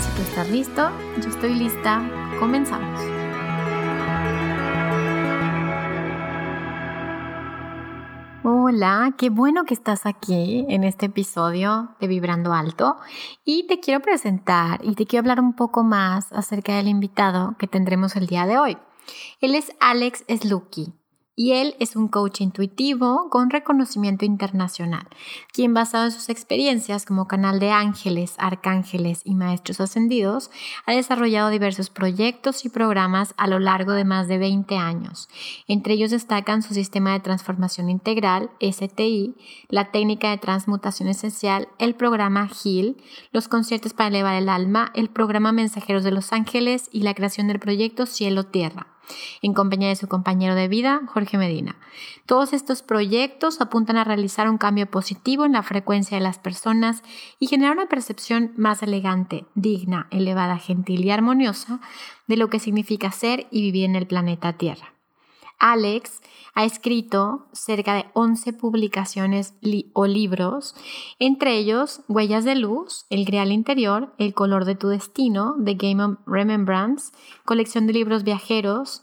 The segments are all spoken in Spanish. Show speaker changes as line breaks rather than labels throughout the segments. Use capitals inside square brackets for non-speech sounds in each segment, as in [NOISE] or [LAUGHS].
Si tú estás listo, yo estoy lista, comenzamos. Hola, qué bueno que estás aquí en este episodio de Vibrando Alto y te quiero presentar y te quiero hablar un poco más acerca del invitado que tendremos el día de hoy. Él es Alex Slucky y él es un coach intuitivo con reconocimiento internacional, quien basado en sus experiencias como canal de ángeles, arcángeles y maestros ascendidos, ha desarrollado diversos proyectos y programas a lo largo de más de 20 años. Entre ellos destacan su sistema de transformación integral, STI, la técnica de transmutación esencial, el programa HEAL, los conciertos para elevar el alma, el programa Mensajeros de los Ángeles y la creación del proyecto Cielo-Tierra en compañía de su compañero de vida, Jorge Medina. Todos estos proyectos apuntan a realizar un cambio positivo en la frecuencia de las personas y generar una percepción más elegante, digna, elevada, gentil y armoniosa de lo que significa ser y vivir en el planeta Tierra. Alex ha escrito cerca de 11 publicaciones o libros, entre ellos Huellas de Luz, El Grial Interior, El Color de tu Destino, The Game of Remembrance, colección de libros viajeros,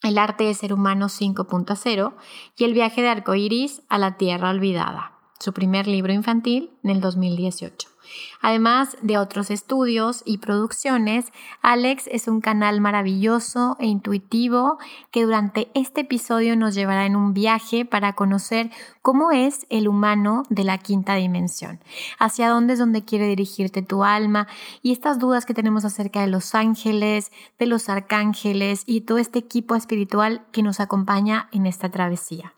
El Arte de Ser Humano 5.0 y El Viaje de Arcoiris a la Tierra Olvidada, su primer libro infantil en el 2018. Además de otros estudios y producciones, Alex es un canal maravilloso e intuitivo que durante este episodio nos llevará en un viaje para conocer cómo es el humano de la quinta dimensión, hacia dónde es donde quiere dirigirte tu alma y estas dudas que tenemos acerca de los ángeles, de los arcángeles y todo este equipo espiritual que nos acompaña en esta travesía.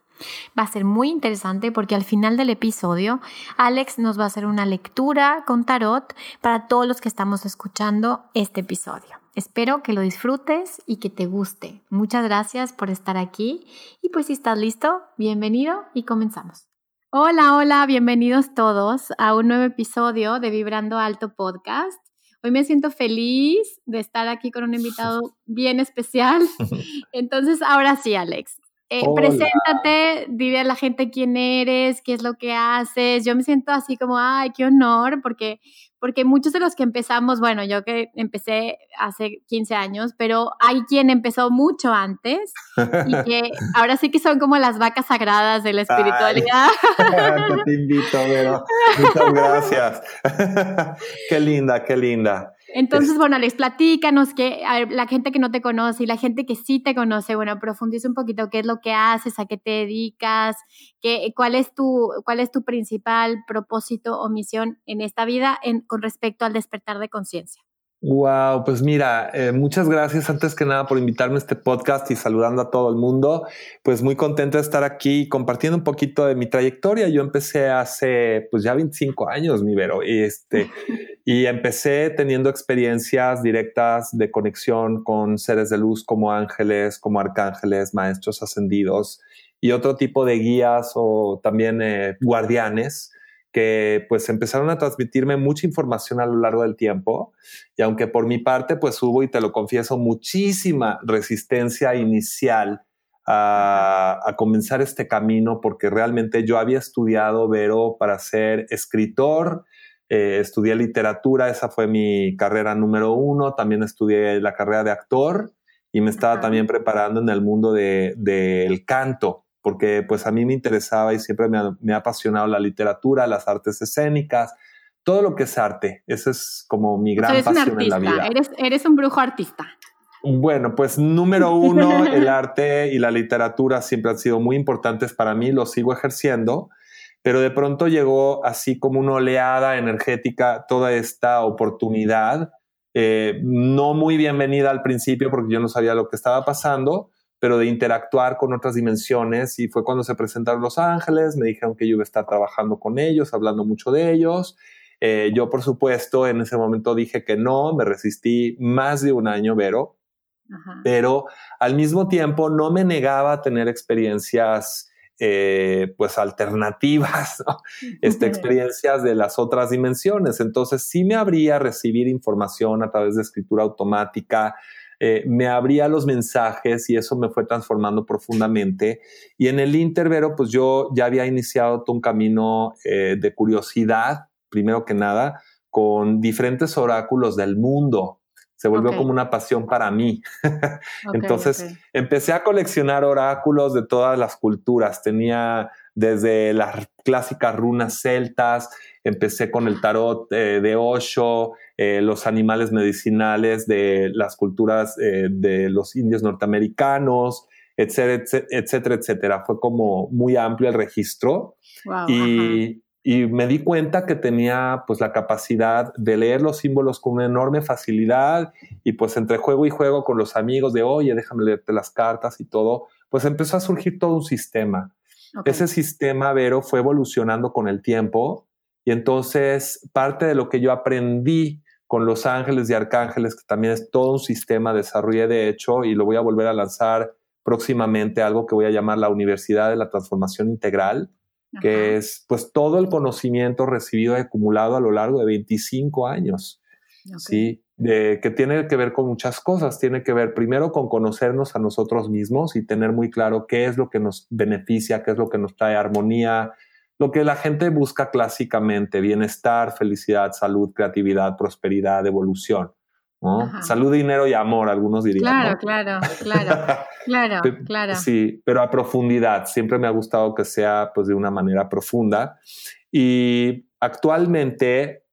Va a ser muy interesante porque al final del episodio Alex nos va a hacer una lectura con tarot para todos los que estamos escuchando este episodio. Espero que lo disfrutes y que te guste. Muchas gracias por estar aquí y pues si estás listo, bienvenido y comenzamos. Hola, hola, bienvenidos todos a un nuevo episodio de Vibrando Alto Podcast. Hoy me siento feliz de estar aquí con un invitado [LAUGHS] bien especial. [LAUGHS] Entonces, ahora sí, Alex, eh, preséntate, dile a la gente quién eres, qué es lo que haces. Yo me siento así como, ay, qué honor, porque, porque muchos de los que empezamos, bueno, yo que empecé hace 15 años, pero hay quien empezó mucho antes y que [LAUGHS] ahora sí que son como las vacas sagradas de la espiritualidad. [LAUGHS]
te invito, pero muchas gracias. [LAUGHS] qué linda, qué linda.
Entonces, bueno, les platícanos que la gente que no te conoce y la gente que sí te conoce, bueno, profundiza un poquito qué es lo que haces, a qué te dedicas, qué, cuál, es tu, cuál es tu principal propósito o misión en esta vida en, con respecto al despertar de conciencia.
Wow, pues mira, eh, muchas gracias antes que nada por invitarme a este podcast y saludando a todo el mundo. Pues muy contento de estar aquí compartiendo un poquito de mi trayectoria. Yo empecé hace pues ya 25 años, mi Vero, y este, [LAUGHS] y empecé teniendo experiencias directas de conexión con seres de luz como ángeles, como arcángeles, maestros ascendidos y otro tipo de guías o también eh, guardianes que pues empezaron a transmitirme mucha información a lo largo del tiempo y aunque por mi parte pues hubo, y te lo confieso, muchísima resistencia inicial a, comenzar este camino porque realmente yo había estudiado, Vero, para ser escritor, eh, estudié literatura, esa fue mi carrera número uno, también estudié la carrera de actor y me estaba también preparando en el mundo del canto porque pues a mí me interesaba y siempre me ha, apasionado la literatura, las artes escénicas, todo lo que es arte. Esa es como mi gran pasión en la vida.
Eres, eres un brujo artista.
Bueno, pues número [LAUGHS] uno, el arte y la literatura siempre han sido muy importantes para mí, lo sigo ejerciendo, pero de pronto llegó así como una oleada energética toda esta oportunidad, eh, no muy bienvenida al principio porque yo no sabía lo que estaba pasando, pero de interactuar con otras dimensiones y fue cuando se presentaron Los Ángeles, me dijeron que yo iba a estar trabajando con ellos, hablando mucho de ellos. Eh, yo, por supuesto, en ese momento dije que no, me resistí más de un año, Vero, pero al mismo tiempo no me negaba a tener experiencias eh, pues alternativas, este, [LAUGHS] experiencias de las otras dimensiones. Entonces sí me abría recibir información a través de escritura automática, eh, me abría los mensajes y eso me fue transformando profundamente. Y en el intervero, pues yo ya había iniciado todo un camino eh, de curiosidad, primero que nada, con diferentes oráculos del mundo se volvió como una pasión para mí. Entonces empecé a coleccionar oráculos de todas las culturas. Tenía desde las clásicas runas celtas, empecé con el tarot eh, de Osho, eh, los animales medicinales de las culturas eh, de los indios norteamericanos, etcétera, etcétera, etcétera. Fue como muy amplio el registro. y, y me di cuenta que tenía pues la capacidad de leer los símbolos con una enorme facilidad y pues entre juego y juego con los amigos de oye déjame leerte las cartas y todo pues empezó a surgir todo un sistema ese sistema Vero fue evolucionando con el tiempo y entonces parte de lo que yo aprendí con los ángeles y arcángeles que también es todo un sistema desarrollé de hecho y lo voy a volver a lanzar próximamente algo que voy a llamar la Universidad de la Transformación Integral que es pues todo el conocimiento recibido y acumulado a lo largo de 25 años, ¿sí? De, que tiene que ver con muchas cosas, tiene que ver primero con conocernos a nosotros mismos y tener muy claro qué es lo que nos beneficia, qué es lo que nos trae armonía, lo que la gente busca clásicamente, bienestar, felicidad, salud, creatividad, prosperidad, evolución. Salud, dinero y amor, algunos dirían.
Claro, claro, claro, [LAUGHS] claro, claro.
Sí, pero a profundidad. Siempre me ha gustado que sea pues de una manera profunda. Y actualmente,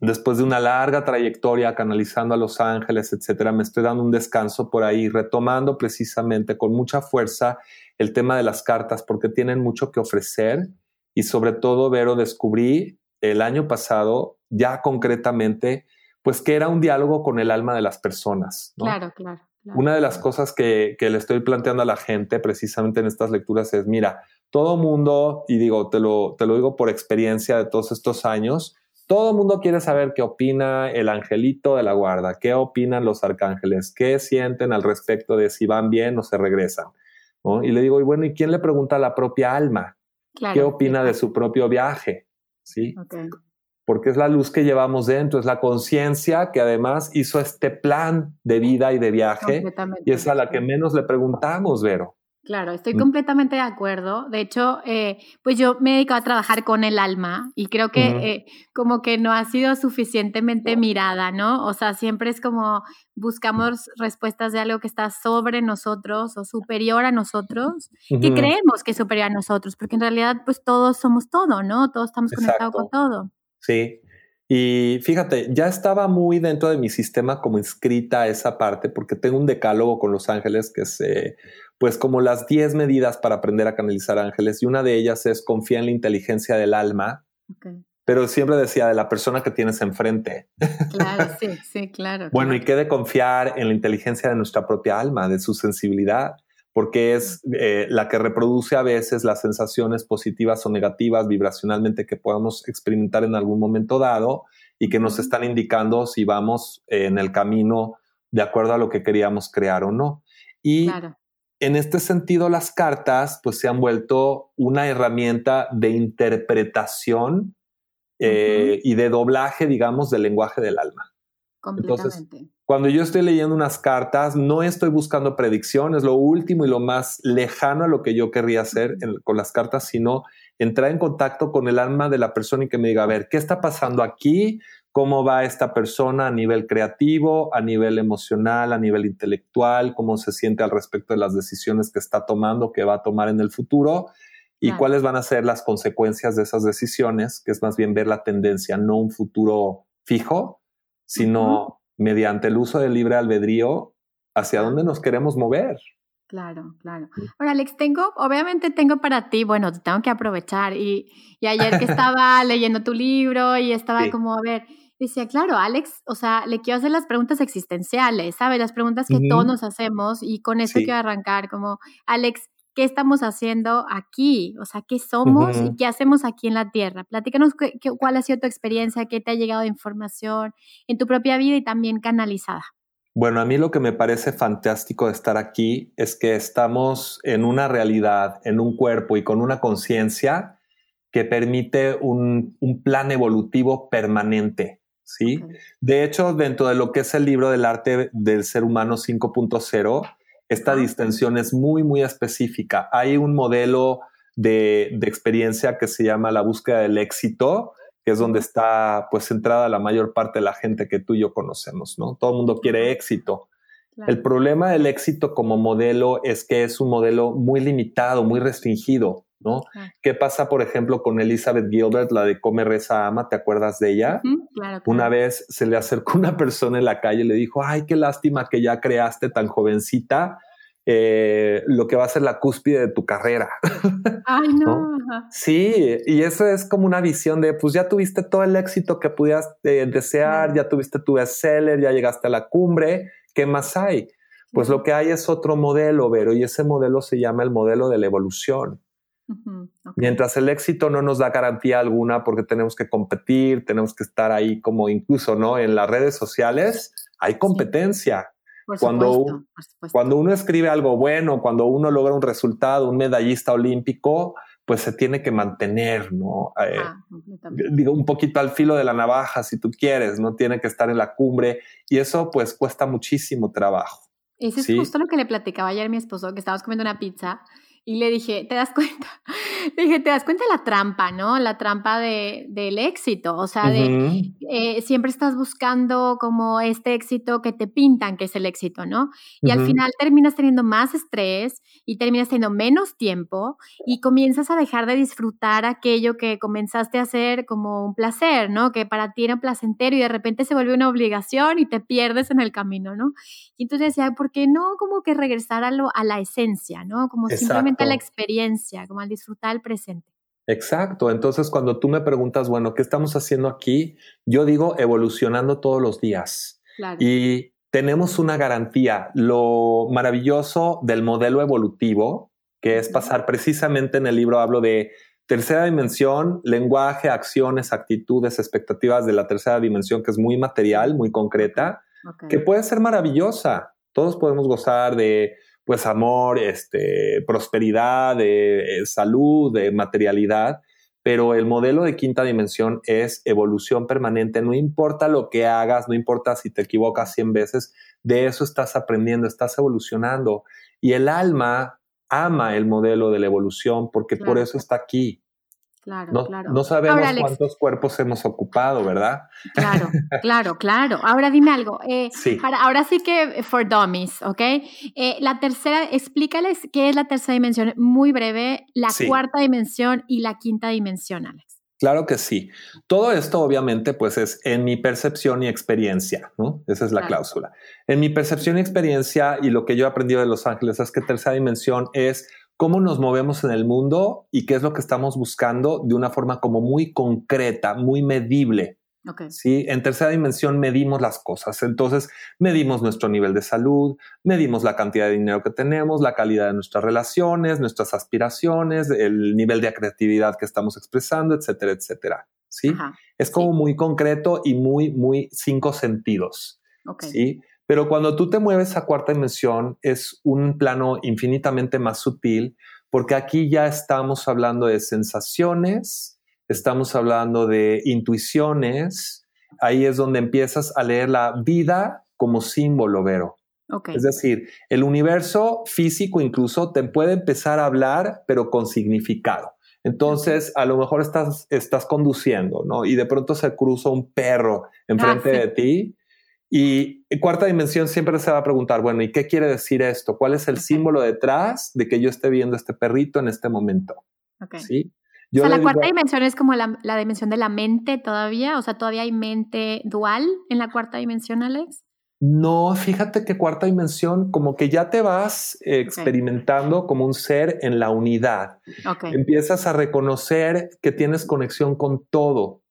después de una larga trayectoria canalizando a Los Ángeles, etcétera, me estoy dando un descanso por ahí, retomando precisamente con mucha fuerza el tema de las cartas, porque tienen mucho que ofrecer. Y sobre todo, Vero, descubrí el año pasado, ya concretamente, pues que era un diálogo con el alma de las personas.
Claro, claro,
Una de las cosas que, le estoy planteando a la gente precisamente en estas lecturas es, mira, todo mundo, y digo, te lo, te lo digo por experiencia de todos estos años, todo mundo quiere saber qué opina el angelito de la guarda, qué opinan los arcángeles, qué sienten al respecto de si van bien o se regresan. Y le digo, y bueno, ¿y quién le pregunta a la propia alma? ¿Qué opina de su propio viaje? ¿Sí? porque es la luz que llevamos dentro, es la conciencia que además hizo este plan de vida y de viaje y es a la que menos le preguntamos, Vero.
Claro, estoy mm. completamente de acuerdo. De hecho, eh, pues yo me he dedicado a trabajar con el alma y creo que eh, como que no ha sido suficientemente mirada, ¿no? O sea, siempre es como buscamos respuestas de algo que está sobre nosotros o superior a nosotros, que creemos que es superior a nosotros, porque en realidad pues todos somos todo, ¿no? Todos estamos conectados con todo.
Sí. Y fíjate, ya estaba muy dentro de mi sistema como inscrita esa parte, porque tengo un decálogo con los ángeles que es, pues, como las 10 medidas para aprender a canalizar ángeles. Y una de ellas es confía en la inteligencia del alma. Pero siempre decía de la persona que tienes enfrente.
Claro, [LAUGHS] sí, sí, claro.
bueno, y qué de confiar en la inteligencia de nuestra propia alma, de su sensibilidad porque es eh, la que reproduce a veces las sensaciones positivas o negativas vibracionalmente que podamos experimentar en algún momento dado y que nos están indicando si vamos en el camino de acuerdo a lo que queríamos crear o no. Y en este sentido, las cartas pues se han vuelto una herramienta de interpretación eh, y de doblaje, digamos, del lenguaje del alma. Entonces, cuando yo estoy leyendo unas cartas, no estoy buscando predicciones, lo último y lo más lejano a lo que yo querría hacer con las cartas, sino entrar en contacto con el alma de la persona y que me diga, a ver, ¿qué está pasando aquí? ¿Cómo va esta persona a nivel creativo, a nivel emocional, a nivel intelectual? ¿Cómo se siente al respecto de las decisiones que está tomando, que va a tomar en el futuro? ¿Y cuáles van a ser las consecuencias de esas decisiones? Que es más bien ver la tendencia, no un futuro fijo, sino mediante el uso del libre albedrío, hacia dónde nos queremos mover.
Claro, claro. Ahora, Alex, tengo, obviamente tengo para ti, bueno, te tengo que aprovechar. Y, y ayer que estaba [LAUGHS] leyendo tu libro y estaba como, a ver, decía, claro, Alex, o sea, le quiero hacer las preguntas existenciales, ¿sabes? Las preguntas que todos nos hacemos y con eso quiero arrancar, como, Alex, ¿qué estamos haciendo aquí? O sea, ¿qué somos y qué hacemos aquí en la Tierra? Platícanos cuál ha sido tu experiencia, qué te ha llegado de información en tu propia vida y también canalizada.
Bueno, a mí lo que me parece fantástico de estar aquí es que estamos en una realidad, en un cuerpo y con una conciencia que permite un, plan evolutivo permanente. ¿sí? De hecho, dentro de lo que es el libro del arte del ser humano 5.0, esta distensión es muy, muy específica. Hay un modelo de, de experiencia que se llama la búsqueda del éxito, que es donde está pues centrada la mayor parte de la gente que tú y yo conocemos, ¿no? Todo el mundo quiere éxito. El problema del éxito como modelo es que es un modelo muy limitado, muy restringido, ¿no? ¿Qué pasa, por ejemplo, con Elizabeth Gilbert, la de Come, Reza, Ama? ¿Te acuerdas de ella? Una vez se le acercó una persona en la calle y le dijo, ay, qué lástima que ya creaste tan jovencita eh, lo que va a ser la cúspide de tu carrera. [LAUGHS]
Ay, no.
Sí, y eso es como una visión de, pues ya tuviste todo el éxito que pudieras eh, desear, ya tuviste tu bestseller, ya llegaste a la cumbre, ¿qué más hay? Pues lo que hay es otro modelo, Vero, y ese modelo se llama el modelo de la evolución. Mientras el éxito no nos da garantía alguna porque tenemos que competir, tenemos que estar ahí como incluso, ¿no? En las redes sociales hay competencia cuando, cuando uno escribe algo bueno, cuando uno logra un resultado, un medallista olímpico, pues se tiene que mantener, ¿no? Eh, ah, digo, un poquito al filo de la navaja, si tú quieres, no tiene que estar en la cumbre y eso pues cuesta muchísimo trabajo.
Eso es justo lo que le platicaba ayer a mi esposo, que estábamos comiendo una pizza y le dije, ¿te das cuenta? Le [LAUGHS] dije, ¿te das cuenta la trampa, no? La trampa de, del éxito. O sea, de eh, siempre estás buscando como este éxito que te pintan que es el éxito, ¿no? Y al final terminas teniendo más estrés y terminas teniendo menos tiempo y comienzas a dejar de disfrutar aquello que comenzaste a hacer como un placer, ¿no? Que para ti era placentero y de repente se vuelve una obligación y te pierdes en el camino, ¿no? Y entonces decía, ¿por qué no como que regresar a, lo, a la esencia, ¿no? Como simplemente la experiencia, como al disfrutar el presente.
Exacto. Entonces, cuando tú me preguntas, bueno, ¿qué estamos haciendo aquí? Yo digo evolucionando todos los días. Y tenemos una garantía. Lo maravilloso del modelo evolutivo, que es pasar precisamente en el libro, hablo de tercera dimensión, lenguaje, acciones, actitudes, expectativas de la tercera dimensión, que es muy material, muy concreta, que puede ser maravillosa. Todos podemos gozar de pues amor, este, prosperidad, de, eh, salud, de materialidad, pero el modelo de quinta dimensión es evolución permanente, no importa lo que hagas, no importa si te equivocas 100 veces, de eso estás aprendiendo, estás evolucionando. Y el alma ama el modelo de la evolución porque por eso está aquí.
Claro,
no,
claro.
No sabemos cuántos cuerpos hemos ocupado, ¿verdad?
Claro, [LAUGHS] claro, claro. Ahora dime algo. Eh, sí. ahora sí que for dummies, ¿ok? Eh, la tercera, explícales qué es la tercera dimensión, muy breve, la cuarta dimensión y la quinta dimensión, Alex.
Claro que sí. Todo esto obviamente pues es en mi percepción y experiencia, ¿no? Esa es la cláusula. En mi percepción y experiencia y lo que yo he aprendido de Los Ángeles es que tercera dimensión es cómo nos movemos en el mundo y qué es lo que estamos buscando de una forma como muy concreta, muy medible. ¿sí? En tercera dimensión medimos las cosas. Entonces, medimos nuestro nivel de salud, medimos la cantidad de dinero que tenemos, la calidad de nuestras relaciones, nuestras aspiraciones, el nivel de creatividad que estamos expresando, etcétera, etcétera. ¿sí? Es como muy concreto y muy, muy cinco sentidos. ¿sí? Pero cuando tú te mueves a cuarta dimensión es un plano infinitamente más sutil porque aquí ya estamos hablando de sensaciones, estamos hablando de intuiciones, ahí es donde empiezas a leer la vida como símbolo, Vero. Es decir, el universo físico incluso te puede empezar a hablar, pero con significado. Entonces, a lo mejor estás, estás conduciendo, ¿no? Y de pronto se cruza un perro enfrente ah, de ti y cuarta dimensión siempre se va a preguntar, bueno, ¿y qué quiere decir esto? ¿Cuál es el símbolo detrás de que yo esté viendo este perrito en este momento? ¿Sí?
o sea, la cuarta dimensión es como la, la, dimensión de la mente todavía, o sea, todavía hay mente dual en la cuarta dimensión, Alex.
No, fíjate que cuarta dimensión, como que ya te vas experimentando como un ser en la unidad. Empiezas a reconocer que tienes conexión con todo.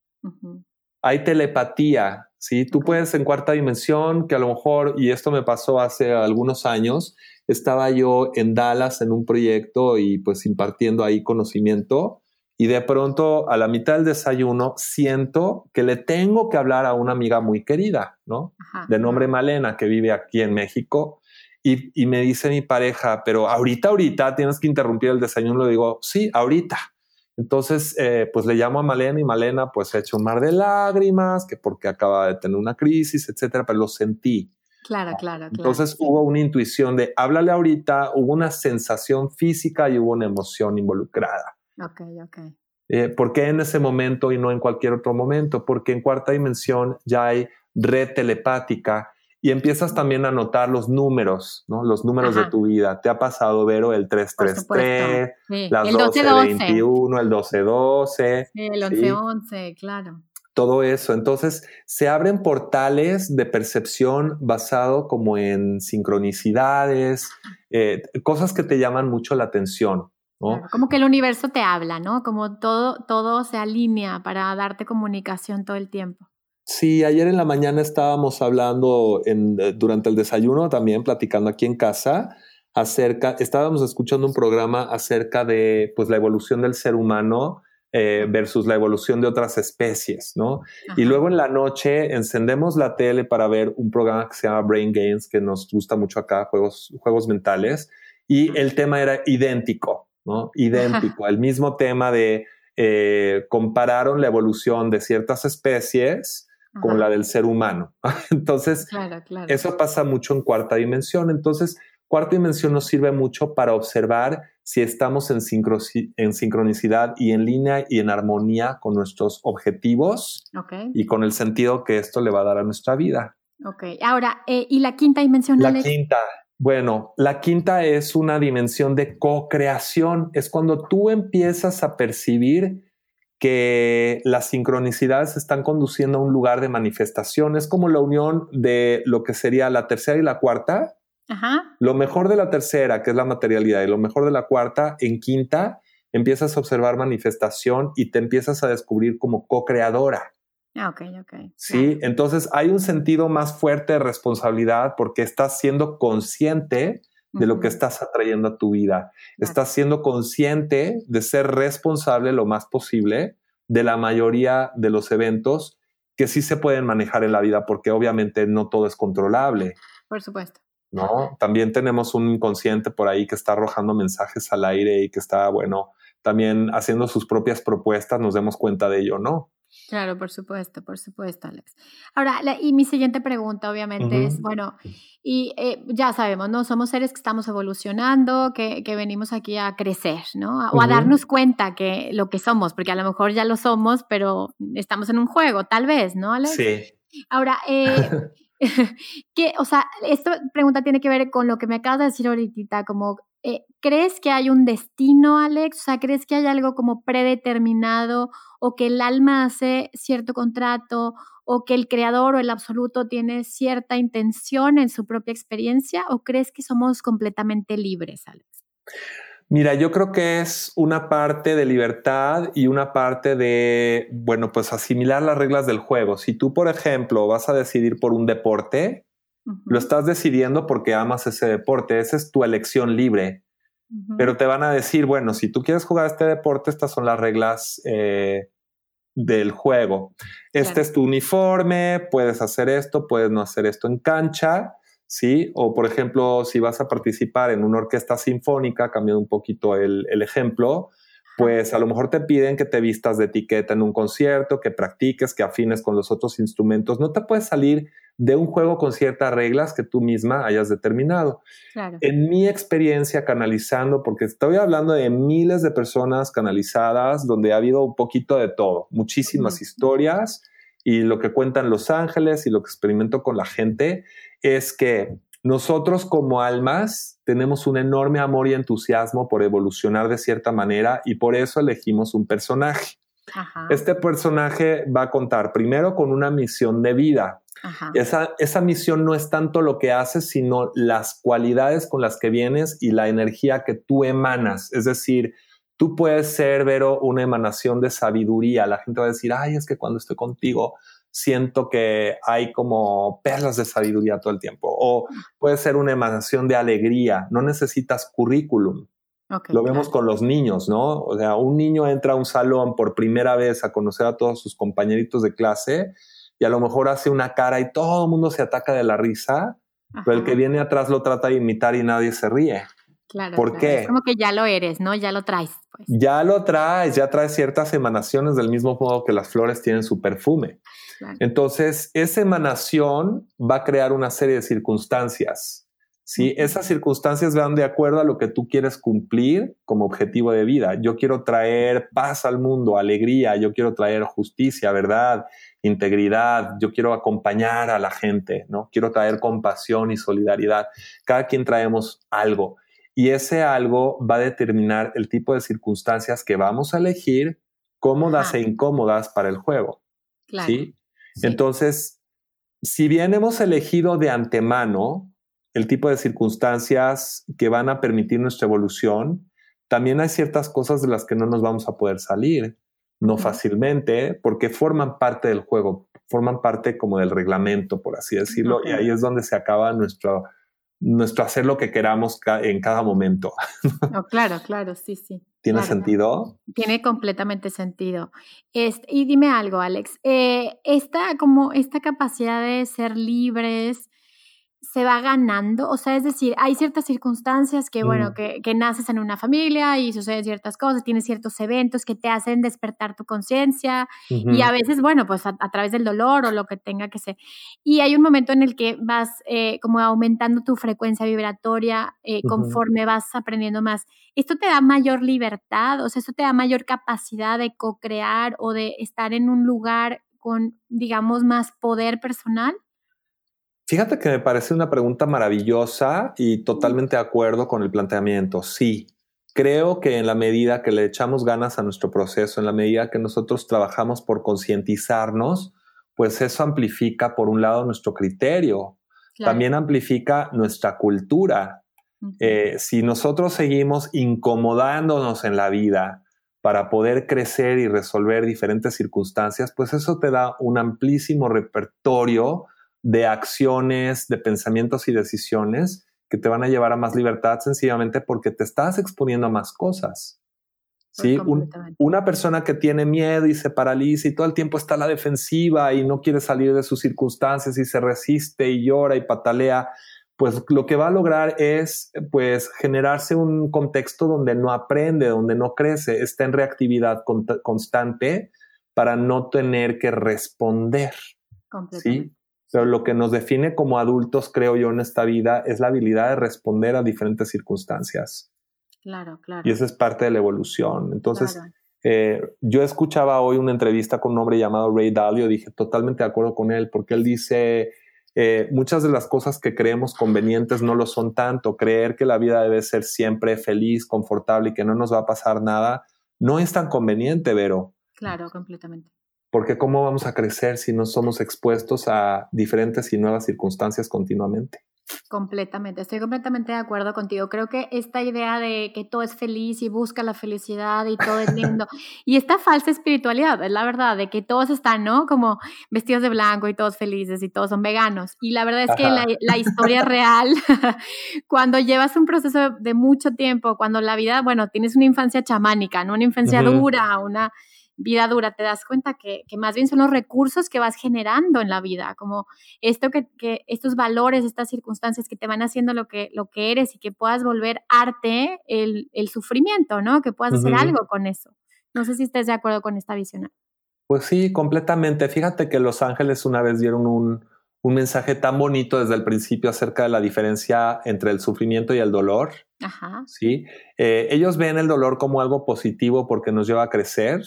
Hay telepatía, ¿sí? Tú puedes en cuarta dimensión, que a lo mejor, y esto me pasó hace algunos años, estaba yo en Dallas en un proyecto y pues impartiendo ahí conocimiento y de pronto a la mitad del desayuno siento que le tengo que hablar a una amiga muy querida, ¿no? de nombre Malena, que vive aquí en México. Y, me dice mi pareja, pero ahorita, ahorita tienes que interrumpir el desayuno. Le digo, sí, ahorita. Entonces, eh, pues le llamo a Malena y Malena pues ha hecho un mar de lágrimas, que porque acaba de tener una crisis, etcétera, pero lo sentí.
Claro, claro, claro.
Entonces hubo una intuición de háblale ahorita, hubo una sensación física y hubo una emoción involucrada.
Ok, ok.
Eh, ¿Por qué en ese momento y no en cualquier otro momento? Porque en cuarta dimensión ya hay red telepática y empiezas también a notar los números, ¿no? Los números de tu vida. ¿Te ha pasado, Vero, el 333, las 1221, el 1212?
Sí, el 1111, claro.
Todo eso. Entonces, se abren portales de percepción basado como en sincronicidades, eh, cosas que te llaman mucho la atención
como que el universo te habla, ¿no? Como todo, todo se alinea para darte comunicación todo el tiempo.
Sí, ayer en la mañana estábamos hablando en, eh, durante el desayuno también, platicando aquí en casa, acerca, estábamos escuchando un programa acerca de pues, la evolución del ser humano eh, versus la evolución de otras especies, ¿no? Y luego en la noche encendemos la tele para ver un programa que se llama Brain Games, que nos gusta mucho acá, juegos, juegos mentales, y el tema era idéntico. ¿no? Idéntico, el mismo tema de eh, compararon la evolución de ciertas especies con la del ser humano. [LAUGHS] Entonces, eso pasa mucho en cuarta dimensión. Entonces, cuarta dimensión nos sirve mucho para observar si estamos en, en sincronicidad y en línea y en armonía con nuestros objetivos y con el sentido que esto le va a dar a nuestra vida.
Ok, ahora, eh, ¿y la quinta dimensión?
La quinta, bueno, la quinta es una dimensión de co-creación. Es cuando tú empiezas a percibir que las sincronicidades están conduciendo a un lugar de manifestación. Es como la unión de lo que sería la tercera y la cuarta. Lo mejor de la tercera, que es la materialidad, y lo mejor de la cuarta, en quinta, empiezas a observar manifestación y te empiezas a descubrir como co-creadora.
Ah, ok, ok.
Sí, entonces hay un sentido más fuerte de responsabilidad porque estás siendo consciente de lo que estás atrayendo a tu vida. Estás siendo consciente de ser responsable lo más posible de la mayoría de los eventos que sí se pueden manejar en la vida porque obviamente no todo es controlable.
Por supuesto.
¿No? También tenemos un inconsciente por ahí que está arrojando mensajes al aire y que está, bueno, también haciendo sus propias propuestas, nos demos cuenta de ello, ¿no?
Claro, por supuesto, por supuesto, Alex. Ahora, y mi siguiente pregunta, obviamente, es, bueno, y eh, ya sabemos, ¿no? Somos seres que estamos evolucionando, que, que venimos aquí a crecer, ¿no? O a darnos cuenta que lo que somos, porque a lo mejor ya lo somos, pero estamos en un juego, tal vez, ¿no, Alex?
Sí.
Ahora, eh, [LAUGHS] [LAUGHS] que, o sea, esta pregunta tiene que ver con lo que me acabas de decir ahorita, como eh, ¿crees que hay un destino, Alex? O sea, ¿crees que hay algo como predeterminado o que el alma hace cierto contrato o que el creador o el absoluto tiene cierta intención en su propia experiencia o crees que somos completamente libres, Alex?
Mira, yo creo que es una parte de libertad y una parte de, bueno, pues asimilar las reglas del juego. Si tú, por ejemplo, vas a decidir por un deporte, lo estás decidiendo porque amas ese deporte, esa es tu elección libre. Pero te van a decir, bueno, si tú quieres jugar este deporte, estas son las reglas eh, del juego. Este es tu uniforme, puedes hacer esto, puedes no hacer esto en cancha, ¿sí? O por ejemplo, si vas a participar en una orquesta sinfónica, cambiando un poquito el, el ejemplo, pues a lo mejor te piden que te vistas de etiqueta en un concierto, que practiques, que afines con los otros instrumentos. No te puedes salir de un juego con ciertas reglas que tú misma hayas determinado. En mi experiencia canalizando, porque estoy hablando de miles de personas canalizadas, donde ha habido un poquito de todo, muchísimas historias y lo que cuentan los ángeles y lo que experimento con la gente es que nosotros como almas tenemos un enorme amor y entusiasmo por evolucionar de cierta manera y por eso elegimos un personaje. Este personaje va a contar primero con una misión de vida Esa, esa misión no es tanto lo que haces, sino las cualidades con las que vienes y la energía que tú emanas. Es decir, tú puedes ser, Vero, una emanación de sabiduría. La gente va a decir, ay, es que cuando estoy contigo siento que hay como perlas de sabiduría todo el tiempo. O puede ser una emanación de alegría. No necesitas currículum. Lo vemos con los niños, ¿no? O sea, un niño entra a un salón por primera vez a conocer a todos sus compañeritos de clase y a lo mejor hace una cara y todo el mundo se ataca de la risa, pero el que viene atrás lo trata de imitar y nadie se ríe.
Claro. ¿Por qué? Es como que ya lo eres, ¿no? Ya lo traes.
Pues. Ya lo traes, ya traes ciertas emanaciones del mismo modo que las flores tienen su perfume. Entonces, esa emanación va a crear una serie de circunstancias. ¿sí? Esas circunstancias van de acuerdo a lo que tú quieres cumplir como objetivo de vida. Yo quiero traer paz al mundo, alegría, yo quiero traer justicia, verdad, integridad, yo quiero acompañar a la gente, ¿no? Quiero traer compasión y solidaridad. Cada quien traemos algo y ese algo va a determinar el tipo de circunstancias que vamos a elegir, cómodas e incómodas para el juego. ¿sí? Entonces, si bien hemos elegido de antemano el tipo de circunstancias que van a permitir nuestra evolución, también hay ciertas cosas de las que no nos vamos a poder salir no fácilmente, porque forman parte del juego, forman parte como del reglamento, por así decirlo, y ahí es donde se acaba nuestro, nuestro hacer lo que queramos en cada momento.
claro, claro, sí, sí.
¿Tiene sentido?
Tiene completamente sentido. Este, y dime algo, Alex, eh, esta, como esta capacidad de ser libres, se va ganando, o sea, es decir, hay ciertas circunstancias que, bueno, mm. que, que, naces en una familia y suceden ciertas cosas, tienes ciertos eventos que te hacen despertar tu conciencia y a veces, bueno, pues a, través del dolor o lo que tenga que ser. Y hay un momento en el que vas eh, como aumentando tu frecuencia vibratoria eh, conforme vas aprendiendo más. ¿Esto te da mayor libertad? O sea, ¿esto te da mayor capacidad de co-crear o de estar en un lugar con, digamos, más poder personal?
Fíjate que me parece una pregunta maravillosa y totalmente de acuerdo con el planteamiento. Sí, creo que en la medida que le echamos ganas a nuestro proceso, en la medida que nosotros trabajamos por concientizarnos, pues eso amplifica, por un lado, nuestro criterio, también amplifica nuestra cultura. Eh, si nosotros seguimos incomodándonos en la vida para poder crecer y resolver diferentes circunstancias, pues eso te da un amplísimo repertorio de acciones, de pensamientos y decisiones que te van a llevar a más libertad sencillamente porque te estás exponiendo a más cosas. ¿sí? una persona que tiene miedo y se paraliza y todo el tiempo está a la defensiva y no quiere salir de sus circunstancias y se resiste y llora y patalea, pues lo que va a lograr es pues generarse un contexto donde no aprende, donde no crece, está en reactividad constante para no tener que responder. ¿sí? Pero lo que nos define como adultos, creo yo, en esta vida es la habilidad de responder a diferentes circunstancias.
Claro, claro.
Y eso es parte de la evolución. Entonces, eh, yo escuchaba hoy una entrevista con un hombre llamado Ray Dalio, dije totalmente de acuerdo con él, porque él dice, eh, muchas de las cosas que creemos convenientes no lo son tanto. Creer que la vida debe ser siempre feliz, confortable y que no nos va a pasar nada, no es tan conveniente, Vero.
Claro, completamente
porque ¿cómo vamos a crecer si no somos expuestos a diferentes y nuevas circunstancias continuamente?
Completamente, estoy completamente de acuerdo contigo. Creo que esta idea de que todo es feliz y busca la felicidad y todo es lindo, [LAUGHS] y esta falsa espiritualidad, es la verdad, de que todos están, ¿no? Como vestidos de blanco y todos felices y todos son veganos. Y la verdad es que la, la, historia [LAUGHS] real, [LAUGHS] cuando llevas un proceso de mucho tiempo, cuando la vida, bueno, tienes una infancia chamánica, ¿no? Una infancia dura, una vida dura, te das cuenta que, más bien son los recursos que vas generando en la vida, como esto que, estos valores, estas circunstancias que te van haciendo lo que, lo que eres y que puedas volver arte el, sufrimiento, ¿no? Que puedas hacer algo con eso. No sé si estés de acuerdo con esta visión.
Pues sí, completamente. Fíjate que Los Ángeles una vez dieron un, mensaje tan bonito desde el principio acerca de la diferencia entre el sufrimiento y el dolor. Ajá. Sí. Eh, ellos ven el dolor como algo positivo porque nos lleva a crecer,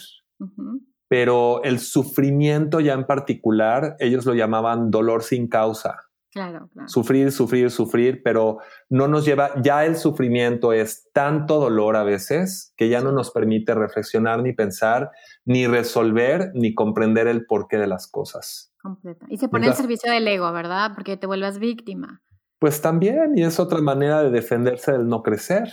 pero el sufrimiento ya en particular, ellos lo llamaban dolor sin causa.
Claro, claro.
Sufrir, sufrir, sufrir, pero no nos lleva, ya el sufrimiento es tanto dolor a veces que ya no nos permite reflexionar ni pensar, ni resolver, ni comprender el porqué de las cosas.
Completa. Y se pone al servicio del ego, ¿verdad? Porque te vuelvas víctima.
Pues también, y es otra manera de defenderse del no crecer.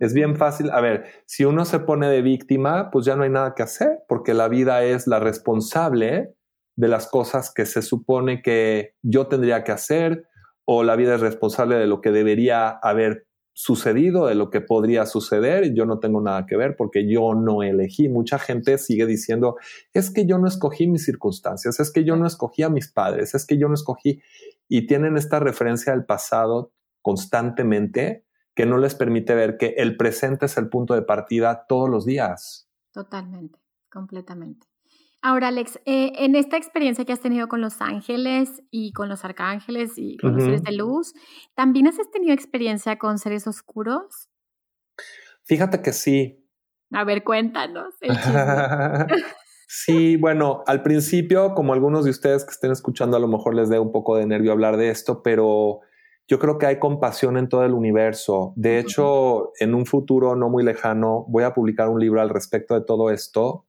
Es bien fácil. A ver, si uno se pone de víctima, pues ya no hay nada que hacer, porque la vida es la responsable de las cosas que se supone que yo tendría que hacer, o la vida es responsable de lo que debería haber sucedido, de lo que podría suceder, y yo no tengo nada que ver porque yo no elegí. Mucha gente sigue diciendo, es que yo no escogí mis circunstancias, es que yo no escogí a mis padres, es que yo no escogí, y tienen esta referencia al pasado constantemente que no les permite ver que el presente es el punto de partida todos los días.
Totalmente, completamente. Ahora, Alex, eh, en esta experiencia que has tenido con los ángeles y con los arcángeles y con los seres de luz, ¿también has tenido experiencia con seres oscuros?
Fíjate que sí.
A ver, cuéntanos. [LAUGHS] [LAUGHS]
sí, bueno, al principio, como algunos de ustedes que estén escuchando, a lo mejor les dé un poco de nervio hablar de esto, pero yo creo que hay compasión en todo el universo. De hecho, en un futuro no muy lejano, voy a publicar un libro al respecto de todo esto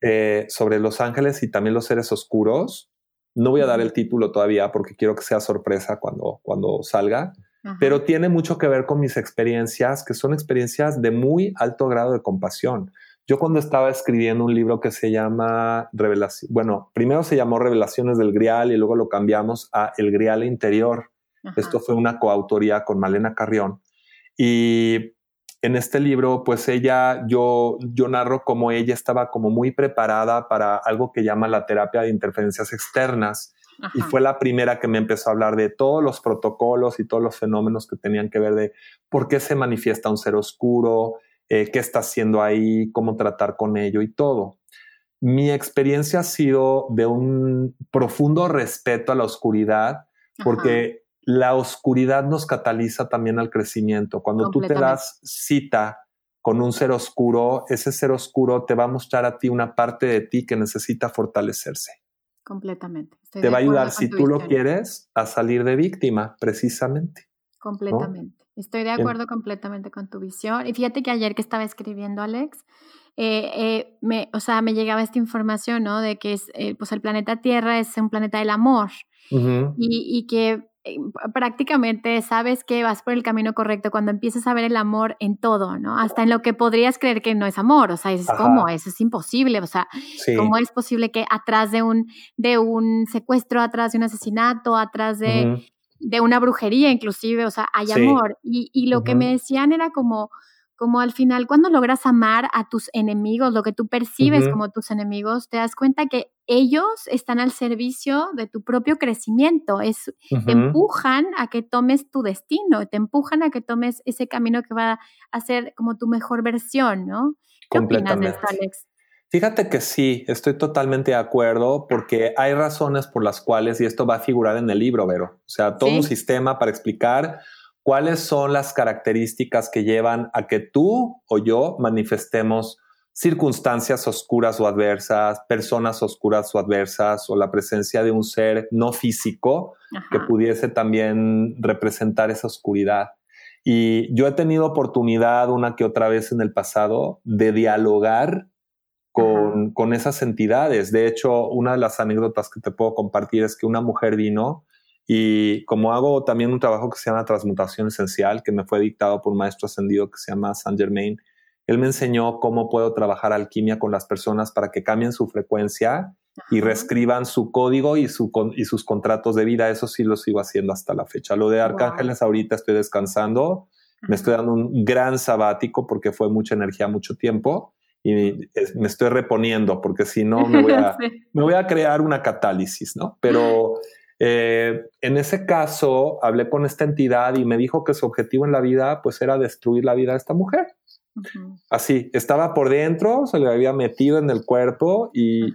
eh, sobre los ángeles y también los seres oscuros. No voy a dar el título todavía porque quiero que sea sorpresa cuando, cuando salga, pero tiene mucho que ver con mis experiencias, que son experiencias de muy alto grado de compasión. Yo cuando estaba escribiendo un libro que se llama Revelación, bueno, primero se llamó Revelaciones del Grial y luego lo cambiamos a El Grial Interior. Esto fue una coautoría con Malena Carrión. Y en este libro, pues ella, yo, yo narro cómo ella estaba como muy preparada para algo que llama la terapia de interferencias externas. Y fue la primera que me empezó a hablar de todos los protocolos y todos los fenómenos que tenían que ver de por qué se manifiesta un ser oscuro, eh, qué está haciendo ahí, cómo tratar con ello y todo. Mi experiencia ha sido de un profundo respeto a la oscuridad, porque la oscuridad nos cataliza también al crecimiento. Cuando tú te das cita con un ser oscuro, ese ser oscuro te va a mostrar a ti una parte de ti que necesita fortalecerse.
Completamente.
te va a ayudar, si tú lo quieres, a salir de víctima, precisamente.
Completamente. Estoy de acuerdo completamente con tu visión. Y fíjate que ayer que estaba escribiendo, Alex, eh, eh, me, o sea, me llegaba esta información, ¿no? De que es, eh, pues el planeta Tierra es un planeta del amor. y, y, que prácticamente sabes que vas por el camino correcto cuando empiezas a ver el amor en todo, ¿no? Hasta en lo que podrías creer que no es amor, o sea, es como, eso es imposible, o sea, ¿cómo es posible que atrás de un, de un secuestro, atrás de un asesinato, atrás de, de una brujería inclusive, o sea, hay amor? Y, y lo que me decían era como, como al final cuando logras amar a tus enemigos, lo que tú percibes como tus enemigos, te das cuenta que ellos están al servicio de tu propio crecimiento, es, te empujan a que tomes tu destino, te empujan a que tomes ese camino que va a ser como tu mejor versión, ¿no?
¿Qué opinas de esto, Alex? Fíjate que sí, estoy totalmente de acuerdo porque hay razones por las cuales, y esto va a figurar en el libro, Vero, o sea, todo un sistema para explicar cuáles son las características que llevan a que tú o yo manifestemos circunstancias oscuras o adversas, personas oscuras o adversas, o la presencia de un ser no físico que pudiese también representar esa oscuridad. Y yo he tenido oportunidad una que otra vez en el pasado de dialogar con, con, esas entidades. De hecho, una de las anécdotas que te puedo compartir es que una mujer vino y como hago también un trabajo que se llama Transmutación Esencial, que me fue dictado por un maestro ascendido que se llama Saint Germain, él me enseñó cómo puedo trabajar alquimia con las personas para que cambien su frecuencia y reescriban su código y, su, y sus contratos de vida. Eso sí lo sigo haciendo hasta la fecha. Lo de Arcángeles ahorita estoy descansando, me estoy dando un gran sabático porque fue mucha energía, mucho tiempo y me estoy reponiendo porque si no me voy a, [LAUGHS] me voy a crear una catálisis, ¿no? Pero [LAUGHS] eh, en ese caso, hablé con esta entidad y me dijo que su objetivo en la vida pues era destruir la vida de esta mujer. Así, estaba por dentro, se le había metido en el cuerpo y,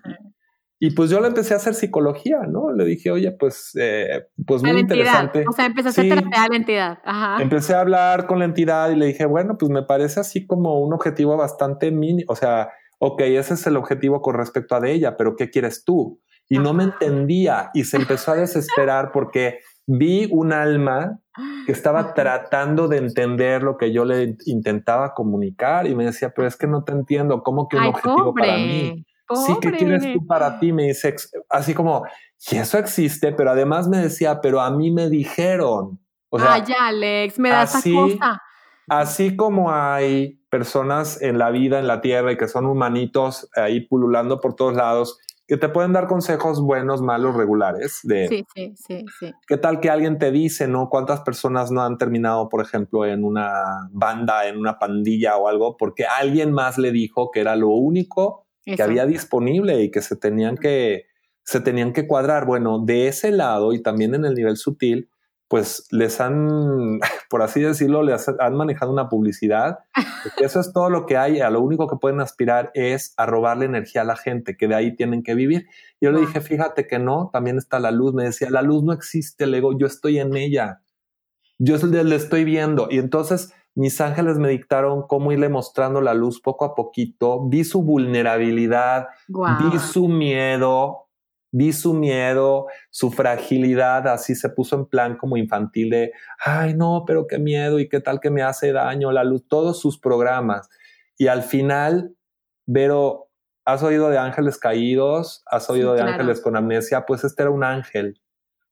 y pues yo le empecé a hacer psicología, ¿no? Le dije, oye, pues, eh, pues muy interesante.
O sea, empezaste a tratar a la entidad. Ajá.
Empecé a hablar con la entidad y le dije, bueno, pues me parece así como un objetivo bastante mini, o sea, ok, ese es el objetivo con respecto a de ella, pero ¿qué quieres tú? Y no me entendía y se empezó a desesperar porque vi un alma que estaba tratando de entender lo que yo le intentaba comunicar y me decía, pero es que no te entiendo, ¿cómo que un objetivo para mí? sí, ¿qué quieres tú para ti? Me dice, así como, y eso existe, pero además me decía, pero a mí me dijeron.
O sea, ya, Alex, me da así, esa cosa.
Así como hay personas en la vida, en la tierra, y que son humanitos ahí pululando por todos lados, que te pueden dar consejos buenos, malos, regulares. De,
sí, sí, sí, sí.
¿Qué tal que alguien te dice, no? ¿Cuántas personas no han terminado, por ejemplo, en una banda, en una pandilla o algo? Porque alguien más le dijo que era lo único que había disponible y que se tenían que, se tenían que cuadrar. Bueno, de ese lado y también en el nivel sutil, pues les han, [LAUGHS] por así decirlo, les han manejado una publicidad. Eso es todo lo que hay. A lo único que pueden aspirar es a robarle energía a la gente, que de ahí tienen que vivir. Yo le dije, fíjate que no, también está la luz. Me decía, la luz no existe, le digo, yo estoy en ella. Yo le estoy viendo. Y entonces mis ángeles me dictaron cómo irle mostrando la luz poco a poquito. Vi su vulnerabilidad, vi su miedo, vi su miedo, su fragilidad, así se puso en plan como infantil de, ay no, pero qué miedo y qué tal que me hace daño la luz, todos sus programas. Y al final, Vero, ¿has oído de ángeles caídos? ¿Has oído de ángeles con amnesia? Pues este era un ángel,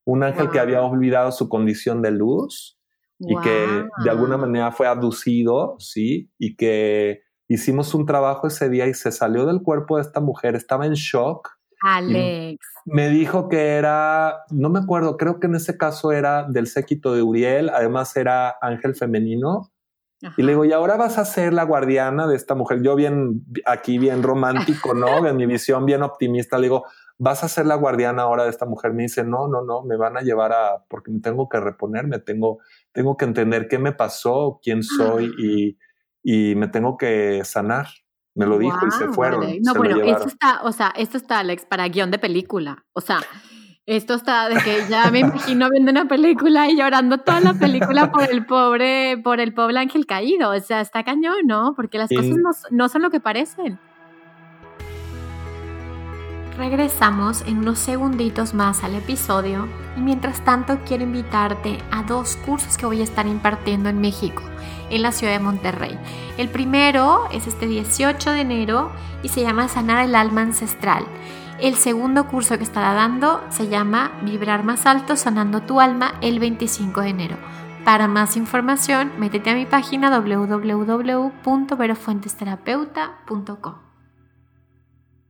un ángel que había olvidado su condición de luz y que de alguna manera fue abducido, ¿sí? Y que hicimos un trabajo ese día y se salió del cuerpo de esta mujer, estaba en shock
Alex.
Me dijo que era, no me acuerdo, creo que en ese caso era del séquito de Uriel, además era ángel femenino. Y le digo, y ahora vas a ser la guardiana de esta mujer. Yo bien, aquí bien romántico, ¿no? [LAUGHS] En mi visión bien optimista, le digo, vas a ser la guardiana ahora de esta mujer. Me dice, no, no, no, me van a llevar a, porque tengo que reponerme, tengo, tengo que entender qué me pasó, quién soy y, y me tengo que sanar. Me lo dijo y se fueron.
No, bueno, esto está, o sea, esto está, Alex, para guion de película. O sea, esto está de que ya me imagino viendo una película y llorando toda la película por el pobre, por el pobre ángel caído. O sea, está cañón, ¿no? Porque las cosas no, no son lo que parecen. Regresamos en unos segunditos más al episodio y mientras tanto quiero invitarte a dos cursos que voy a estar impartiendo en México en la ciudad de Monterrey. El primero es este 18 de enero y se llama Sanar el alma ancestral. El segundo curso que estará dando se llama Vibrar más alto sanando tu alma el 25 de enero. Para más información, métete a mi página www.verofuentesterapeuta.com.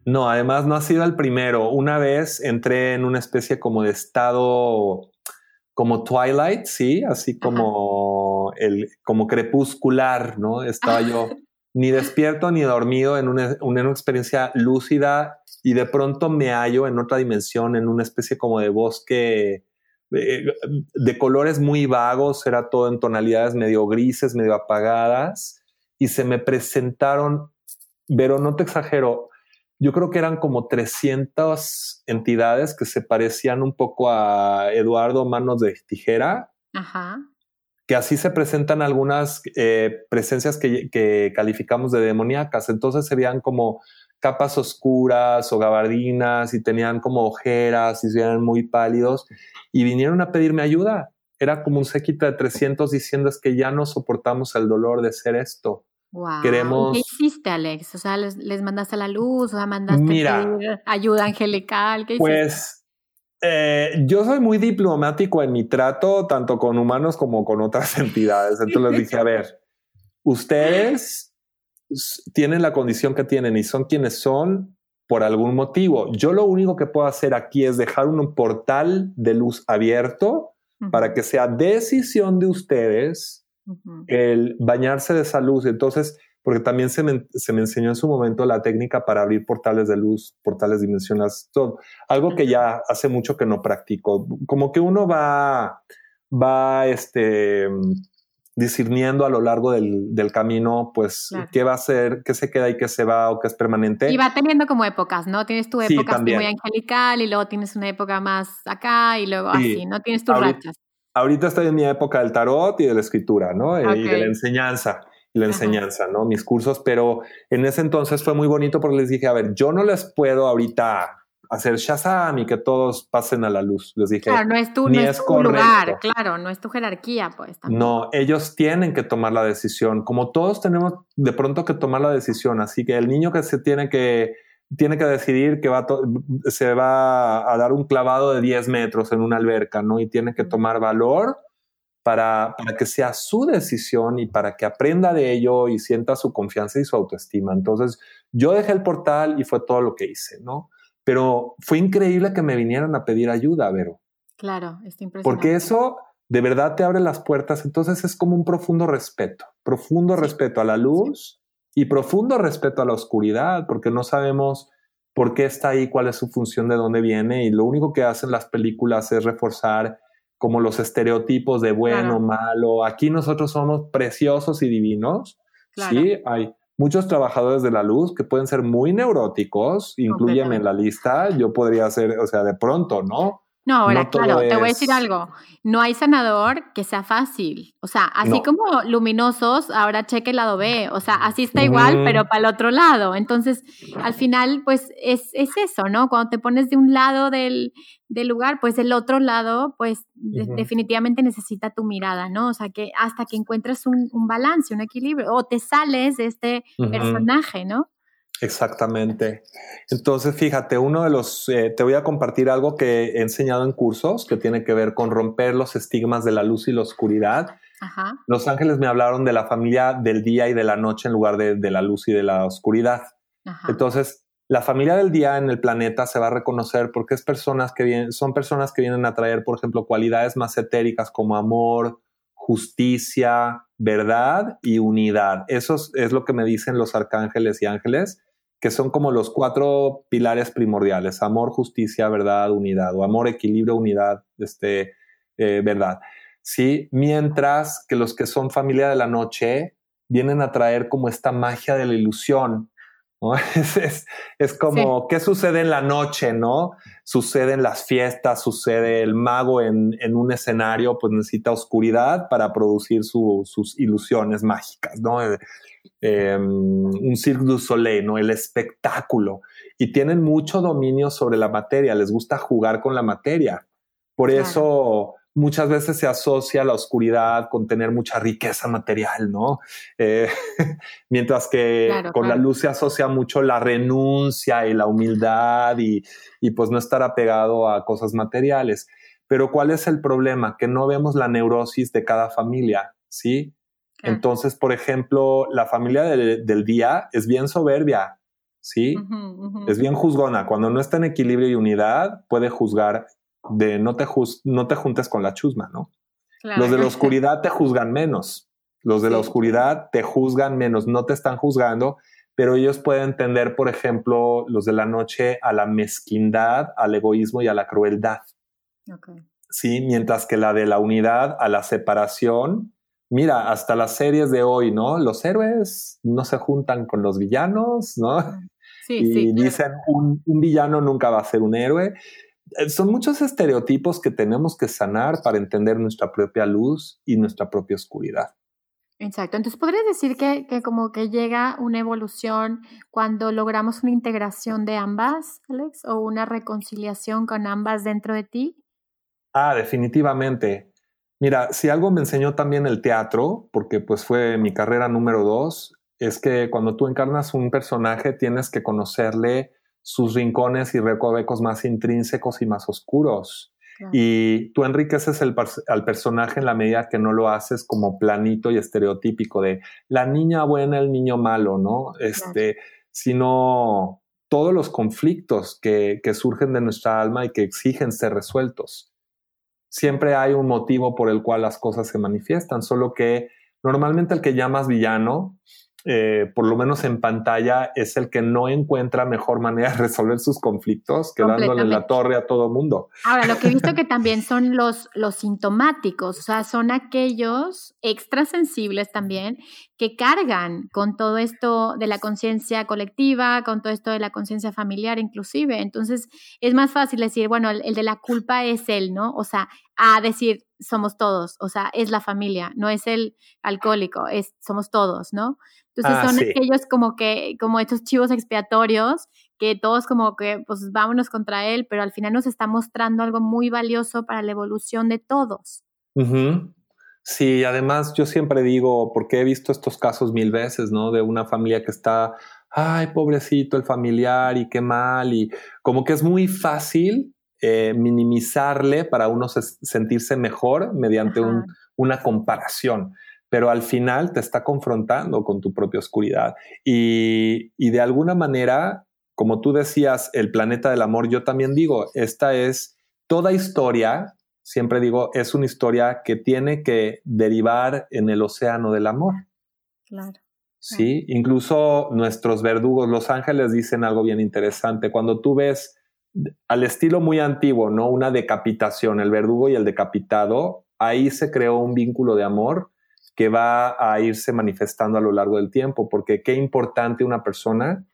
No, además no ha sido el primero. Una vez entré en una especie como de estado como Twilight, sí, así como el como crepuscular, ¿no? Estaba yo ni despierto ni dormido en una, una, experiencia lúcida y de pronto me hallo en otra dimensión, en una especie como de bosque eh, de colores muy vagos, era todo en tonalidades medio grises, medio apagadas y se me presentaron, pero no te exagero, yo creo que eran como 300 entidades que se parecían un poco a Eduardo Manos de Tijera. Ajá. Que así se presentan algunas eh, presencias que, calificamos de demoníacas. Entonces se veían como capas oscuras o gabardinas y tenían como ojeras y se veían muy pálidos y vinieron a pedirme ayuda. Era como un séquito de 300 diciendo es que ya no soportamos el dolor de ser esto.
¿Qué hiciste, Alex? O sea, ¿les, mandaste la luz? O sea, mandaste ayuda angelical? ¿Qué
pues eh, yo soy muy diplomático en mi trato, tanto con humanos como con otras [LAUGHS] entidades. Entonces les dije, a ver, ustedes tienen la condición que tienen y son quienes son por algún motivo. Yo lo único que puedo hacer aquí es dejar un portal de luz abierto para que sea decisión de ustedes el bañarse de esa luz. Entonces, porque también se me, enseñó en su momento la técnica para abrir portales de luz, portales dimensionales, todo. Algo que ya hace mucho que no practico. Como que uno va, va, este, discerniendo a lo largo del, camino, pues, qué va a ser, qué se queda y qué se va o qué es permanente.
Y va teniendo como épocas, ¿no? Tienes tu época muy angelical y luego tienes una época más acá y luego así, ¿no? Tienes tus rachas
ahorita estoy en mi época del tarot y de la escritura, ¿no? Eh, y de la enseñanza, y la enseñanza, ¿no? Mis cursos, pero en ese entonces fue muy bonito porque les dije, a ver, yo no les puedo ahorita hacer Shazam y que todos pasen a la luz. Les dije,
claro, no es tu, no es tu lugar, claro, no es tu jerarquía, pues.
No, ellos tienen que tomar la decisión, como todos tenemos de pronto que tomar la decisión, así que el niño que se tiene que tiene que decidir que va se va a dar un clavado de 10 metros en una alberca, ¿no? Y tiene que tomar valor para, para, que sea su decisión y para que aprenda de ello y sienta su confianza y su autoestima. Entonces, yo dejé el portal y fue todo lo que hice, ¿no? Pero fue increíble que me vinieran a pedir ayuda, Vero.
Claro, está impresionante.
Porque eso de verdad te abre las puertas. Entonces es como un profundo respeto, profundo respeto a la luz y profundo respeto a la oscuridad, porque no sabemos por qué está ahí, cuál es su función, de dónde viene. Y lo único que hacen las películas es reforzar como los estereotipos de bueno, malo. Aquí nosotros somos preciosos y divinos. Sí, hay muchos trabajadores de la luz que pueden ser muy neuróticos, incluyeme en la lista. Yo podría ser, o sea, de pronto, ¿no?
No, ahora, claro, te voy a decir algo. No hay sanador que sea fácil. O sea, así como luminosos, ahora cheque el lado B. O sea, así está igual, pero para el otro lado. Entonces, al final, pues es, es eso, ¿no? Cuando te pones de un lado del, del lugar, pues el otro lado, pues definitivamente necesita tu mirada, ¿no? O sea, que hasta que encuentres un, un balance, un equilibrio, o te sales de este personaje, ¿no?
Exactamente. Entonces, fíjate, uno de los, eh, te voy a compartir algo que he enseñado en cursos que tiene que ver con romper los estigmas de la luz y la oscuridad. Los ángeles me hablaron de la familia del día y de la noche en lugar de, la luz y de la oscuridad. Entonces, la familia del día en el planeta se va a reconocer porque es personas que vienen, son personas que vienen a traer, por ejemplo, cualidades más etéricas como amor, justicia, verdad y unidad. Eso es, lo que me dicen los arcángeles y ángeles, que son como los cuatro pilares primordiales, amor, justicia, verdad, unidad, o amor, equilibrio, unidad, este, eh, verdad. Sí, mientras que los que son familia de la noche vienen a traer como esta magia de la ilusión, [LAUGHS] Es, como, ¿qué sucede en la noche, no? Sucede en las fiestas, sucede el mago en, un escenario, pues necesita oscuridad para producir sus ilusiones mágicas, ¿no? Eh, em, un Cirque du Soleil, ¿no? El espectáculo. Y tienen mucho dominio sobre la materia, les gusta jugar con la materia. Por eso muchas veces se asocia la oscuridad con tener mucha riqueza material, ¿no? Eh, [LAUGHS] mientras que con la luz se asocia mucho la renuncia y la humildad y, pues no estar apegado a cosas materiales. Pero ¿cuál es el problema? Que no vemos la neurosis de cada familia, ¿sí? Entonces, por ejemplo, la familia del día es bien soberbia, ¿sí? Es bien juzgona. Cuando no está en equilibrio y unidad, puede juzgar de no te, no te juntes con la chusma, ¿no? Los de la [LAUGHS] oscuridad te juzgan menos. Los de la oscuridad te juzgan menos, no te están juzgando, pero ellos pueden entender, por ejemplo, los de la noche a la mezquindad, al egoísmo y a la crueldad. Sí, mientras que la de la unidad a la separación. Mira, hasta las series de hoy, ¿no? Los héroes no se juntan con los villanos, ¿no? Sí, y dicen un, un, villano nunca va a ser un héroe. Eh, son muchos estereotipos que tenemos que sanar para entender nuestra propia luz y nuestra propia oscuridad.
Exacto. Entonces, ¿podrías decir que, que, como que llega una evolución cuando logramos una integración de ambas, Alex, o una reconciliación con ambas dentro de ti?
Ah, definitivamente. Mira, si algo me enseñó también el teatro, porque pues fue mi carrera número dos, es que cuando tú encarnas un personaje tienes que conocerle sus rincones y recovecos más intrínsecos y más oscuros. Y tú enriqueces el al personaje en la medida que no lo haces como planito y estereotípico de la niña buena, el niño malo, ¿no? Este, sino todos los conflictos que, que surgen de nuestra alma y que exigen ser resueltos. Siempre hay un motivo por el cual las cosas se manifiestan, solo que normalmente el que llamas villano eh, por lo menos en pantalla, es el que no encuentra mejor manera de resolver sus conflictos que dándole la torre a todo mundo.
Ahora, lo que he visto que también [LAUGHS] son los, los sintomáticos, o sea, son aquellos extrasensibles también que cargan con todo esto de la conciencia colectiva, con todo esto de la conciencia familiar inclusive. Entonces, es más fácil decir, bueno, el, el de la culpa es él, ¿no? O sea, a decir, somos todos, o sea, es la familia, no es el alcohólico, es somos todos, ¿no? Entonces ah, son aquellos como que, como estos chivos expiatorios, que todos como que, pues vámonos contra él, pero al final nos está mostrando algo muy valioso para la evolución de todos.
Sí, además yo siempre digo, porque he visto estos casos mil veces, ¿no? De una familia que está ay, pobrecito el familiar y qué mal, y como que es muy fácil eh, minimizarle para uno sentirse mejor mediante una comparación pero al final te está confrontando con tu propia oscuridad. Y, y, de alguna manera, como tú decías, el planeta del amor, yo también digo, esta es toda historia, siempre digo, es una historia que tiene que derivar en el océano del amor.
Claro.
Sí, incluso nuestros verdugos, los ángeles, dicen algo bien interesante. Cuando tú ves al estilo muy antiguo, ¿no? Una decapitación, el verdugo y el decapitado, ahí se creó un vínculo de amor que va a irse manifestando a lo largo del tiempo, porque qué importante una persona,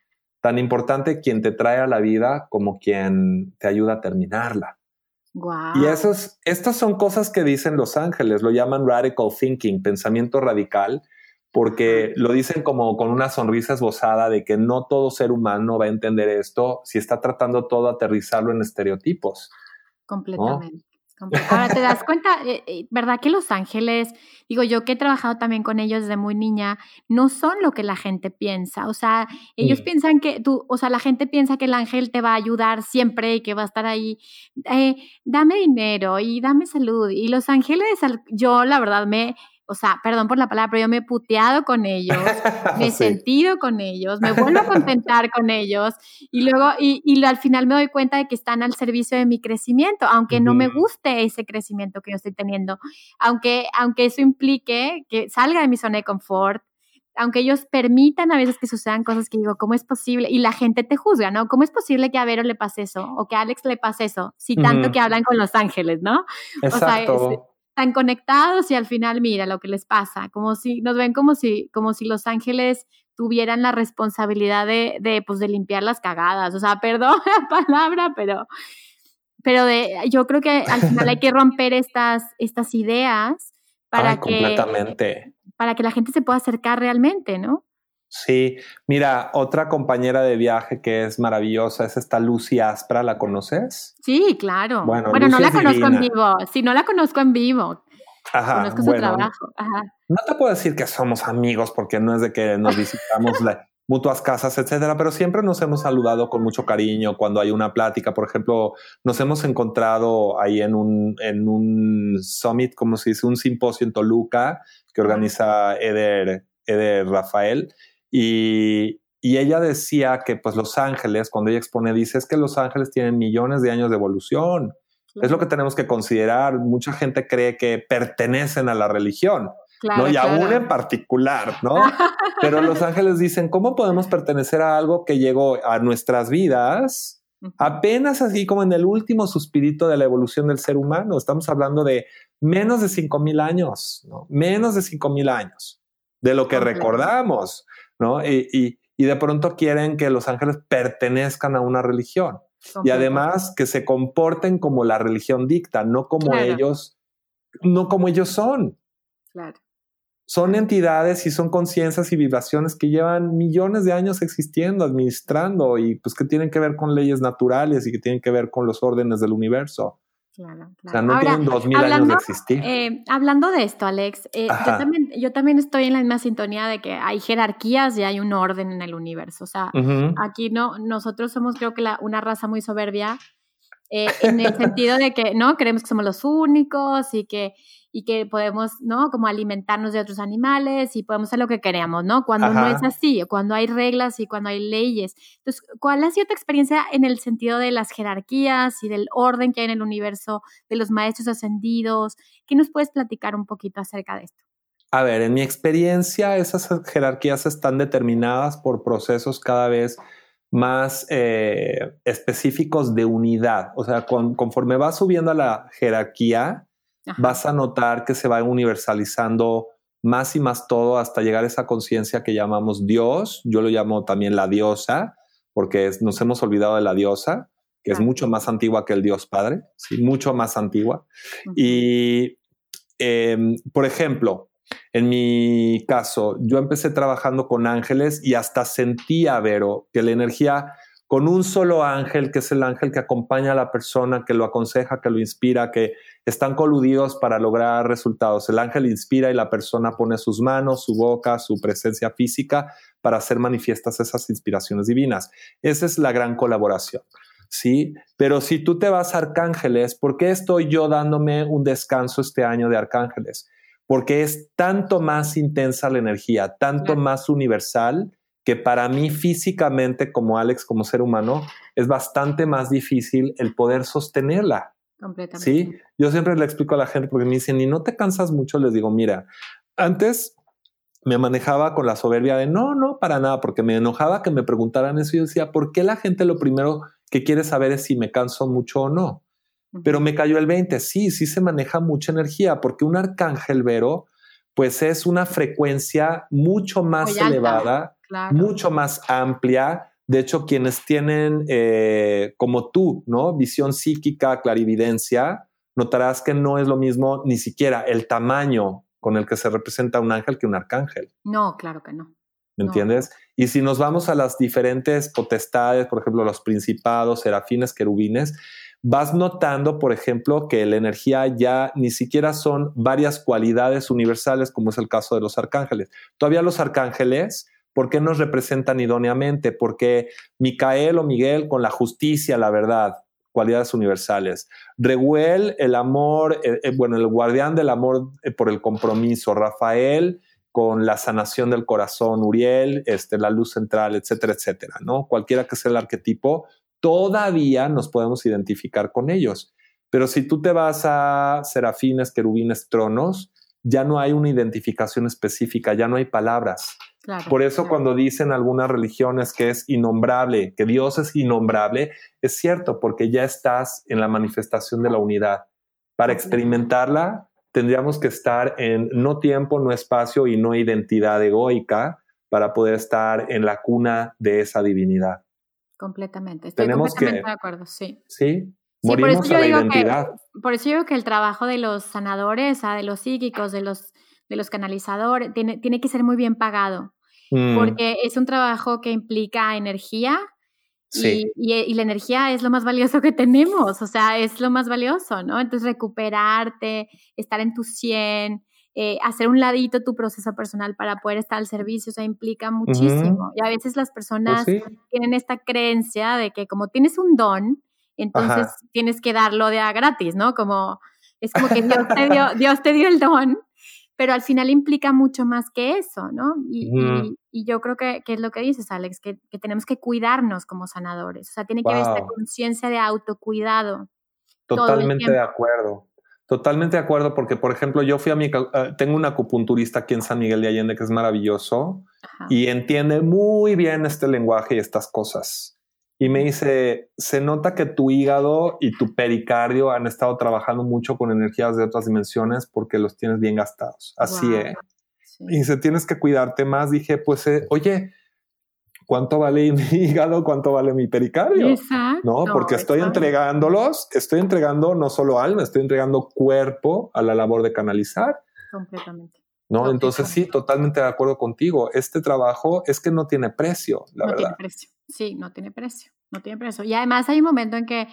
tan importante quien te trae a la vida como quien te ayuda a terminarla. Y esos, estas son cosas que dicen los ángeles, lo llaman radical thinking, pensamiento radical, porque lo dicen como con una sonrisa esbozada de que no todo ser humano va a entender esto si está tratando todo aterrizarlo en estereotipos.
Completamente. Ahora te das cuenta, eh, eh, ¿verdad que los ángeles, digo yo que he trabajado también con ellos desde muy niña, no son lo que la gente piensa? O sea, ellos piensan que tú, o sea, la gente piensa que el ángel te va a ayudar siempre y que va a estar ahí, eh, dame dinero y dame salud. Y los ángeles, yo la verdad me, o sea, perdón por la palabra, pero yo me he puteado con ellos, [LAUGHS] me he sentido con ellos, me vuelvo a contentar con ellos y luego, y, y, al final me doy cuenta de que están al servicio de mi crecimiento, aunque no me guste ese crecimiento que yo estoy teniendo, aunque, aunque eso implique que salga de mi zona de confort, aunque ellos permitan a veces que sucedan cosas que digo, ¿cómo es posible? Y la gente te juzga, ¿no? ¿Cómo es posible que a Vero le pase eso? O que a Alex le pase eso, si tanto que hablan con los ángeles, ¿no?
Exacto. O sea,
tan conectados y al final mira lo que les pasa, como si nos ven como si, como si los ángeles tuvieran la responsabilidad de, de, pues, de limpiar las cagadas. O sea, [LAUGHS] perdón la palabra, pero, pero de, yo creo que al final hay que romper estas, estas ideas para que, para que la gente se pueda acercar realmente, ¿no?
Sí, mira, otra compañera de viaje que es maravillosa es esta Lucy Aspra, ¿la conoces?
Sí, claro. Bueno, no la conozco en vivo, si no la conozco en vivo. Ajá, conozco su trabajo.
No te puedo decir que somos amigos porque no es de que nos visitamos la, [LAUGHS] mutuas casas, etcétera, pero siempre nos hemos saludado con mucho cariño cuando hay una plática. Por ejemplo, nos hemos encontrado ahí en un, en un summit, como se dice, un simposio en Toluca que organiza Eder, Eder Rafael y, ella decía que pues los ángeles, cuando ella expone, dice es que los ángeles tienen millones de años de evolución. Es lo que tenemos que considerar. Mucha gente cree que pertenecen a la religión. ¿no? Y aún en particular, ¿no? [LAUGHS] Pero los ángeles dicen, ¿cómo podemos pertenecer a algo que llegó a nuestras vidas apenas así como en el último suspirito de la evolución del ser humano? Estamos hablando de menos de cinco mil años, ¿no? Menos de cinco mil años de lo que recordamos. ¿No? Y, de pronto quieren que los ángeles pertenezcan a una religión. Y además que se comporten como la religión dicta, no como ellos, no como ellos son.
Claro.
Son entidades y son conciencias y vibraciones que llevan millones de años existiendo, administrando y pues que tienen que ver con leyes naturales y que tienen que ver con los órdenes del universo.
Claro,
O sea, no tienen dos mil años de existir.
Eh, hablando de esto, Alex, eh, yo, también, yo también estoy en la misma sintonía de que hay jerarquías y hay un orden en el universo. O sea, aquí no, nosotros somos creo que la, una raza muy soberbia eh, en el sentido de que, ¿no? Creemos que somos los únicos y que y que podemos, ¿no? Como alimentarnos de otros animales y podemos hacer lo que queramos, ¿no? Cuando no es así, cuando hay reglas y cuando hay leyes. Entonces, ¿cuál ha sido tu experiencia en el sentido de las jerarquías y del orden que hay en el universo, de los maestros ascendidos? ¿Qué nos puedes platicar un poquito acerca de esto?
A ver, en mi experiencia, esas jerarquías están determinadas por procesos cada vez más eh, específicos de unidad. O sea, conforme va subiendo a la jerarquía, vas a notar que se va universalizando más y más todo hasta llegar a esa conciencia que llamamos Dios. Yo lo llamo también la diosa, porque nos hemos olvidado de la diosa, que es mucho más antigua que el Dios Padre, ¿sí? mucho más antigua. Y, em, por ejemplo, en mi caso, yo empecé trabajando con ángeles y hasta sentía, Vero, que la energía con un solo ángel, que es el ángel que acompaña a la persona, que lo aconseja, que lo inspira, que están coludidos para lograr resultados. El ángel inspira y la persona pone sus manos, su boca, su presencia física para hacer manifiestas esas inspiraciones divinas. Esa es la gran colaboración. ¿sí? Pero si tú te vas a arcángeles, ¿por qué estoy yo dándome un descanso este año de arcángeles? Porque es tanto más intensa la energía, tanto más universal, que para mí físicamente, como Alex, como ser humano, es bastante más difícil el poder sostenerla. Completamente. Sí, yo siempre le explico a la gente porque me dicen, ¿y no te cansas mucho? Les digo, mira, antes me manejaba con la soberbia de no, no, para nada, porque me enojaba que me preguntaran eso. Y yo decía, ¿por qué la gente lo primero que quiere saber es si me canso mucho o no? Pero me cayó el 20. Sí, sí se maneja mucha energía, porque un arcángel Vero, pues es una frecuencia mucho más elevada, mucho más amplia. De hecho, quienes tienen, eh, como tú, ¿no? Visión psíquica, clarividencia, notarás que no es lo mismo ni siquiera el tamaño con el que se representa un ángel que un arcángel.
No, claro que no.
¿Me entiendes? Y si nos vamos a las diferentes potestades, por ejemplo, los principados, serafines, querubines, vas notando, por ejemplo, que la energía ya ni siquiera son varias cualidades universales, como es el caso de los arcángeles. Todavía los arcángeles, ¿por qué nos representan idóneamente? Porque Micael o Miguel con la justicia, la verdad, cualidades universales. Reguel, el amor, eh, eh, bueno, el guardián del amor eh, por el compromiso. Rafael, con la sanación del corazón. Uriel, este, la luz central, etcétera, etcétera, ¿no? Cualquiera que sea el arquetipo, todavía nos podemos identificar con ellos. Pero si tú te vas a serafines, querubines, tronos, ya no hay una identificación específica, ya no hay palabras. Por eso cuando dicen algunas religiones que es innombrable, que Dios es innombrable, es cierto, porque ya estás en la manifestación de la unidad. Para experimentarla, tendríamos que estar en no tiempo, no espacio y no identidad egoica para poder estar en la cuna de esa divinidad.
Completamente, estoy completamente de acuerdo, sí.
Sí, Morimos a la identidad.
por eso yo digo que el trabajo de los sanadores, de los psíquicos, de los, de los canalizadores, tiene, tiene que ser muy bien pagado. Mm. Porque es un trabajo que implica energía, Sí. Y, y, la energía es lo más valioso que tenemos, o sea, es lo más valioso, ¿no? Entonces, recuperarte, estar en tu 100, eh, hacer un ladito tu proceso personal para poder estar al servicio, o sea, implica muchísimo. Y a veces las pues personas tienen esta creencia de que como tienes un don, entonces tienes que darlo de a gratis, ¿no? Como es como que Dios te dio, [LAUGHS] Dios te dio el don, pero al final implica mucho más que eso, ¿no? Y, yo creo que, es lo que dices, Alex, que, tenemos que cuidarnos como sanadores, o sea, tiene que haber esta conciencia de autocuidado.
Totalmente de acuerdo. Totalmente de acuerdo, porque por ejemplo, yo fui a mi, eh, tengo un acupunturista aquí en San Miguel de Allende que es maravilloso y entiende muy bien este lenguaje y estas cosas y me dice, se nota que tu hígado y tu pericardio han estado trabajando mucho con energías de otras dimensiones porque los tienes bien gastados. Así es. Y dice, tienes que cuidarte más. Dije, pues, eh, oye, ¿cuánto vale mi [LAUGHS] hígado? ¿Cuánto vale mi pericardio? Exacto, no, porque estoy entregándolos, estoy entregando no solo alma, estoy entregando cuerpo a la labor de canalizar.
Completamente.
¿no? Entonces sí, totalmente de acuerdo contigo. Este trabajo es que no tiene precio, la
no
verdad.
Tiene precio. Sí, no tiene precio, no tiene precio. Y además hay un momento en que,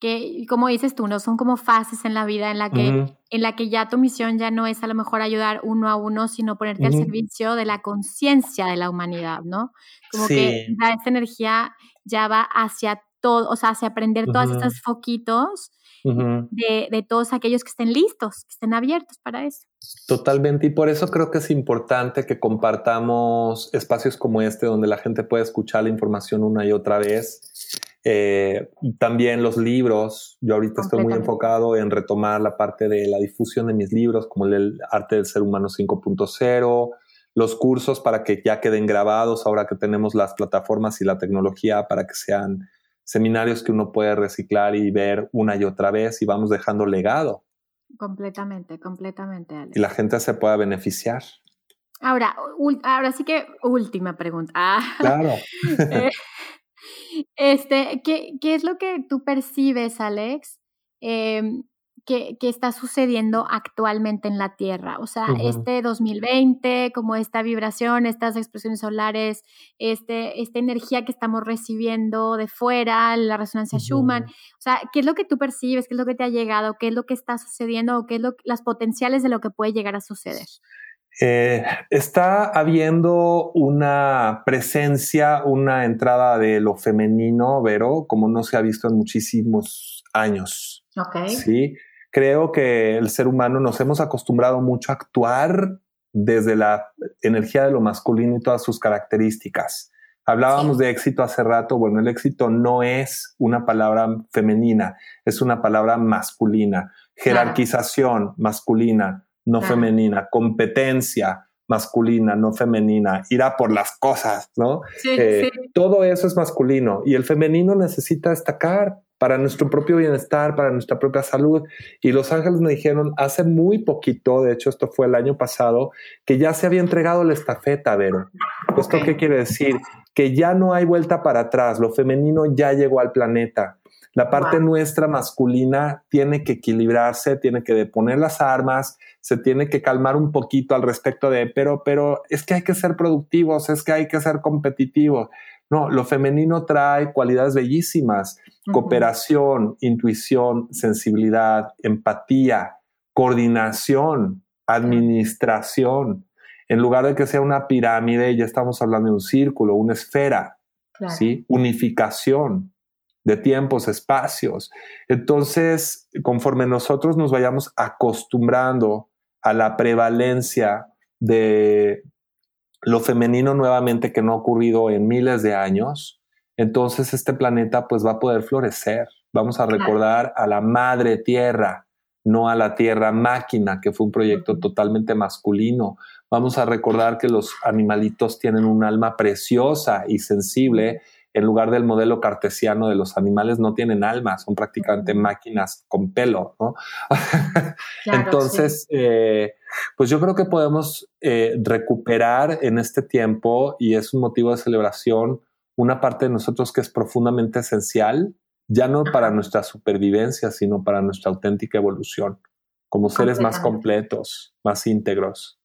que como dices tú, no son como fases en la vida en la que, en la que ya tu misión ya no es a lo mejor ayudar uno a uno, sino ponerte al servicio de la conciencia de la humanidad, ¿no? Como que ya esta energía ya va hacia todo, o sea, hacia aprender todas estas foquitos de, todos aquellos que estén listos, que estén abiertos para eso.
Totalmente, y por eso creo que es importante que compartamos espacios como este donde la gente puede escuchar la información una y otra vez. Eh, también los libros, yo ahorita estoy muy enfocado en retomar la parte de la difusión de mis libros, como el arte del ser humano 5.0, los cursos para que ya queden grabados ahora que tenemos las plataformas y la tecnología para que sean seminarios que uno puede reciclar y ver una y otra vez y vamos dejando legado.
Completamente, completamente, Alex.
Y la gente se pueda beneficiar.
Ahora, ahora sí que última pregunta. Ah.
Claro. [LAUGHS]
Eh, este, ¿qué, ¿qué, es lo que tú percibes, Alex, em, que, está sucediendo actualmente en la Tierra. O sea, este 2020, como esta vibración, estas expresiones solares, este, esta energía que estamos recibiendo de fuera, la resonancia Schumann. O sea, ¿qué es lo que tú percibes? ¿Qué es lo que te ha llegado? ¿Qué es lo que está sucediendo? ¿O qué es lo, las potenciales de lo que puede llegar a suceder?
Eh, está habiendo una presencia, una entrada de lo femenino, Vero, como no se ha visto en muchísimos años.
Ok.
Sí, creo que el ser humano nos hemos acostumbrado mucho a actuar desde la energía de lo masculino y todas sus características. Hablábamos de éxito hace rato. Bueno, el éxito no es una palabra femenina, es una palabra masculina. Jerarquización masculina no femenina, competencia masculina, no femenina, irá por las cosas, ¿no? Eh, todo eso es masculino y el femenino necesita destacar para nuestro propio bienestar, para nuestra propia salud. Y los ángeles me dijeron hace muy poquito, de hecho esto fue el año pasado, que ya se había entregado la estafeta, Vero. ¿Esto qué quiere decir? Que ya no hay vuelta para atrás, lo femenino ya llegó al planeta. La parte nuestra masculina tiene que equilibrarse, tiene que deponer las armas, se tiene que calmar un poquito al respecto de, pero, pero es que hay que ser productivos, es que hay que ser competitivos. No, lo femenino trae cualidades bellísimas, cooperación, intuición, sensibilidad, empatía, coordinación, administración. En lugar de que sea una pirámide, ya estamos hablando de un círculo, una esfera, ¿sí? Unificación de tiempos, espacios. Entonces, conforme nosotros nos vayamos acostumbrando a la prevalencia de lo femenino nuevamente que no ha ocurrido en miles de años, entonces este planeta pues va a poder florecer. Vamos a recordar a la madre tierra, no a la tierra máquina, que fue un proyecto totalmente masculino. Vamos a recordar que los animalitos tienen un alma preciosa y sensible en lugar del modelo cartesiano de los animales no tienen alma, son prácticamente máquinas con pelo, ¿no? [LAUGHS] Entonces, eh, pues yo creo que podemos eh, recuperar en este tiempo y es un motivo de celebración una parte de nosotros que es profundamente esencial, ya no para nuestra supervivencia, sino para nuestra auténtica evolución, como seres más completos, más íntegros.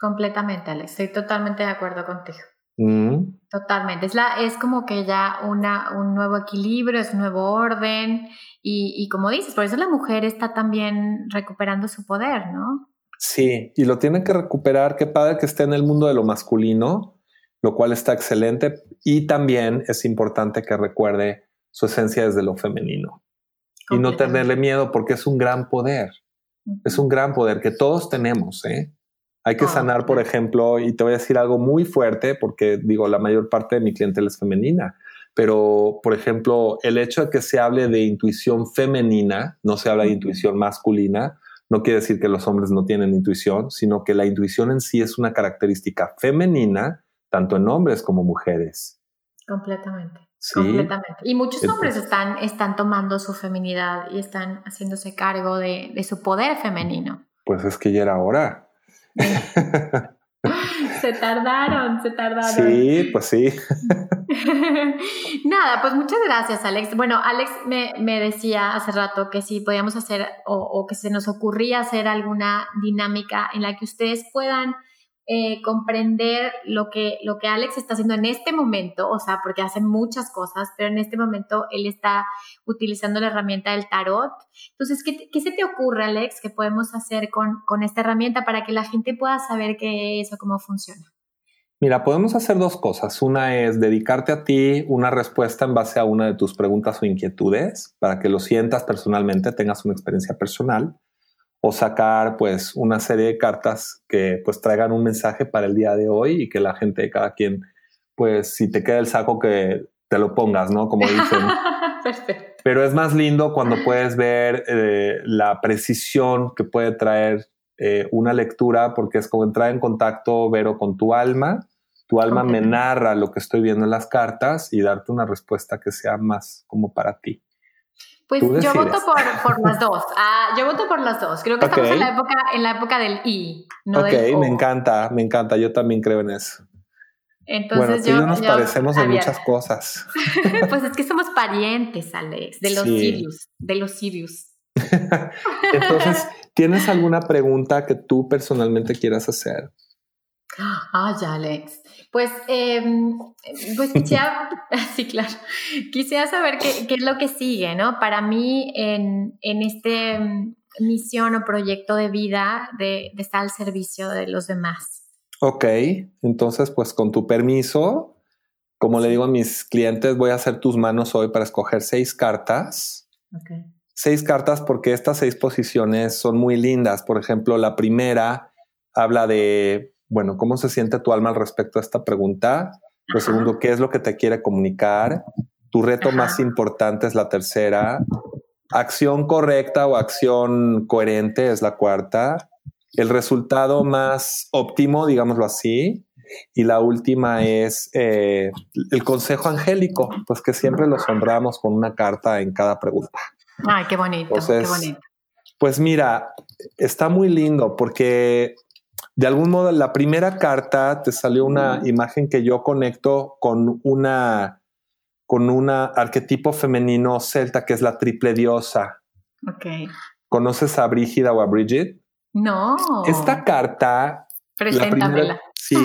Completamente, Alex. Estoy totalmente de acuerdo contigo. Mm. Totalmente. Es, la, es como que ya una, un nuevo equilibrio, es un nuevo orden. Y, y, como dices, por eso la mujer está también recuperando su poder, ¿no?
Sí, y lo tiene que recuperar. Qué padre que esté en el mundo de lo masculino, lo cual está excelente. Y también es importante que recuerde su esencia desde lo femenino. Y no tenerle miedo porque es un gran poder. Es un gran poder que todos tenemos, ¿eh? Hay que ah, sanar, por ejemplo, y te voy a decir algo muy fuerte, porque digo, la mayor parte de mi clientela es femenina, pero, por ejemplo, el hecho de que se hable de intuición femenina, no se habla de intuición masculina, no quiere decir que los hombres no tienen intuición, sino que la intuición en sí es una característica femenina, tanto en hombres como mujeres.
Completamente. Completamente. Y muchos hombres están, están tomando su feminidad y están haciéndose cargo de, de su poder femenino.
Pues es que ya era hora. [LAUGHS]
se tardaron, se tardaron.
Sí, pues sí. [LAUGHS]
Nada, pues muchas gracias, Alex. Bueno, Alex me, decía hace rato que si podíamos hacer o, o, que se nos ocurría hacer alguna dinámica en la que ustedes puedan eh, comprender lo que, lo que Alex está haciendo en este momento, o sea, porque hace muchas cosas, pero en este momento él está utilizando la herramienta del tarot. Entonces, ¿qué, qué se te ocurre, Alex, que podemos hacer con, con esta herramienta para que la gente pueda saber qué es o cómo funciona?
Mira, podemos hacer dos cosas. Una es dedicarte a ti una respuesta en base a una de tus preguntas o inquietudes para que lo sientas personalmente, tengas una experiencia personal o sacar pues una serie de cartas que pues traigan un mensaje para el día de hoy y que la gente, cada quien, pues si te queda el saco que te lo pongas, ¿no? Como dicen. [LAUGHS] Pero es más lindo cuando puedes ver eh, la precisión que puede traer eh, una lectura porque es como entrar en contacto, Vero, con tu alma. Tu alma me narra lo que estoy viendo en las cartas y darte una respuesta que sea más como para ti.
Pues yo voto por, las dos. Ah, yo voto por las dos. Creo que estamos en la época, en la época del I.
No ok, me encanta, me encanta. Yo también creo en eso. Entonces bueno, yo, nos parecemos en muchas cosas. [LAUGHS]
pues es que somos parientes, Alex, de los Sirius, de los Sirius. [LAUGHS]
Entonces, ¿tienes alguna pregunta que tú personalmente quieras hacer? [GASPS]
Ya, Alex. Pues, em, pues quisiera, [LAUGHS] [LAUGHS] sí, claro, quisiera saber qué, qué, es lo que sigue, ¿no? Para mí, en, en este em, misión o proyecto de vida de, de estar al servicio de los demás.
Ok, entonces, pues con tu permiso, como le digo a mis clientes, voy a hacer tus manos hoy para escoger seis cartas. Okay. Seis cartas porque estas seis posiciones son muy lindas. Por ejemplo, la primera habla de bueno, ¿cómo se siente tu alma al respecto a esta pregunta? Lo segundo, ¿qué es lo que te quiere comunicar? Tu reto más importante es la tercera. Acción correcta o acción coherente es la cuarta. El resultado más óptimo, digámoslo así. Y la última es eh, el consejo angélico, pues que siempre los honramos con una carta en cada pregunta.
Ay, qué bonito, qué bonito.
Pues mira, está muy lindo porque de algún modo, la primera carta te salió una imagen que yo conecto con una con un arquetipo femenino celta que es la triple diosa.
Ok.
¿Conoces a Brígida o a Bridget?
No.
Esta carta.
Preséntamela.
sí.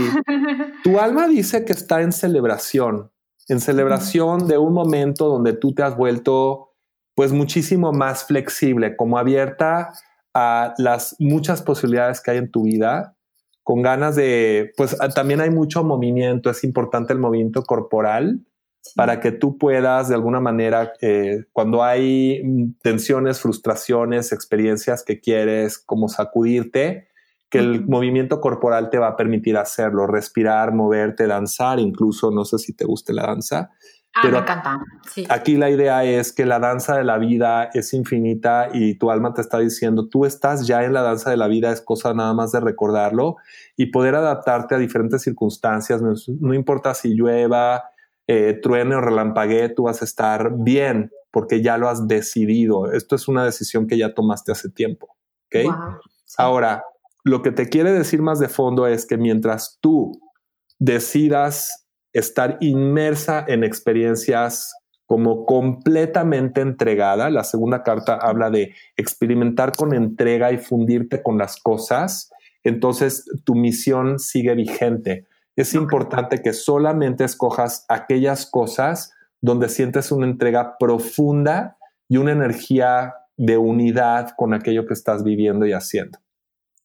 tu alma dice que está en celebración, en celebración de un momento donde tú te has vuelto pues muchísimo más flexible, como abierta a las muchas posibilidades que hay en tu vida con ganas de, pues ah, también hay mucho movimiento, es importante el movimiento corporal para que tú puedas de alguna manera, eh, cuando hay tensiones, frustraciones, experiencias que quieres como sacudirte, que el movimiento corporal te va a permitir hacerlo, respirar, moverte, danzar, incluso no sé si te guste la danza,
Ah, Pero me encanta.
Aquí la idea es que la danza de la vida es infinita y tu alma te está diciendo, tú estás ya en la danza de la vida, es cosa nada más de recordarlo y poder adaptarte a diferentes circunstancias. No, importa si llueva, eh, truene o relampaguee, tú vas a estar bien porque ya lo has decidido. Esto es una decisión que ya tomaste hace tiempo. ¿okay? Ahora, lo que te quiere decir más de fondo es que mientras tú decidas estar inmersa en experiencias como completamente entregada. La segunda carta habla de experimentar con entrega y fundirte con las cosas. Entonces tu misión sigue vigente. Es importante que solamente escojas aquellas cosas donde sientes una entrega profunda y una energía de unidad con aquello que estás viviendo y haciendo.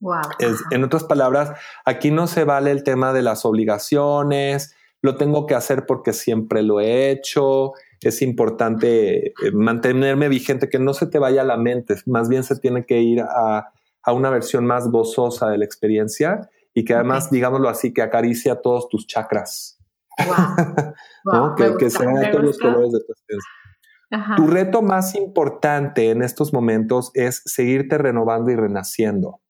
Wow.
en otras palabras, aquí no se vale el tema de las obligaciones, lo tengo que hacer porque siempre lo he hecho, es importante eh, mantenerme vigente, que no se te vaya a la mente, más bien se tiene que ir a, una versión más gozosa de la experiencia y que además, digámoslo así, que acaricia todos tus chakras.
Wow. [LAUGHS]
Que, sean todos los colores de tu experiencia. Tu reto más importante en estos momentos es seguirte renovando y renaciendo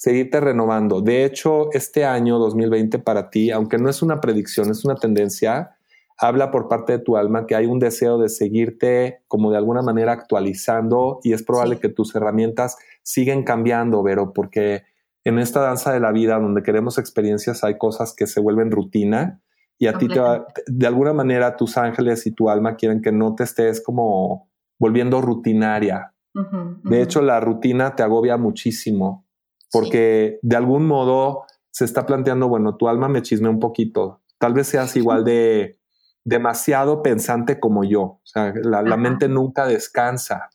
seguirte renovando. De hecho, este año 2020 para ti, aunque no es una predicción, es una tendencia, habla por parte de tu alma que hay un deseo de seguirte como de alguna manera actualizando y es probable que tus herramientas siguen cambiando, Vero, porque en esta danza de la vida donde queremos experiencias hay cosas que se vuelven rutina y a ti te de alguna manera tus ángeles y tu alma quieren que no te estés como volviendo rutinaria. De hecho, la rutina te agobia muchísimo porque de algún modo se está planteando, bueno, tu alma me chisme un poquito, tal vez seas igual de [LAUGHS] demasiado pensante como yo, o sea, la, mente nunca descansa.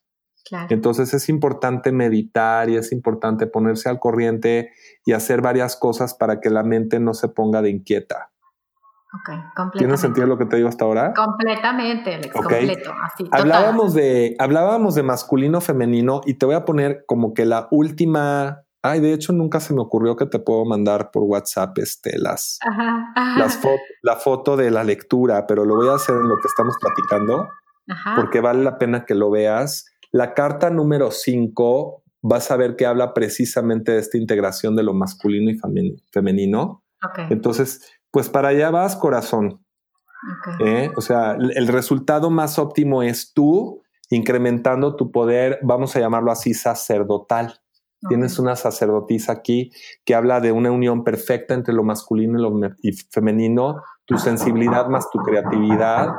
Entonces es importante meditar y es importante ponerse al corriente y hacer varias cosas para que la mente no se ponga de inquieta. ¿Tiene sentido lo que te digo hasta ahora?
Completamente, Alex, completo.
hablábamos, de, hablábamos de masculino, femenino y te voy a poner como que la última Ay, de hecho, nunca se me ocurrió que te puedo mandar por WhatsApp este, las, las la foto de la lectura, pero lo voy a hacer en lo que estamos platicando porque vale la pena que lo veas. La carta número 5 vas a ver que habla precisamente de esta integración de lo masculino y femenino. Entonces, pues para allá vas, corazón. ¿Eh? O sea, el resultado más óptimo es tú incrementando tu poder, vamos a llamarlo así, sacerdotal. Tienes una sacerdotisa aquí que habla de una unión perfecta entre lo masculino y lo femenino, tu sensibilidad más tu creatividad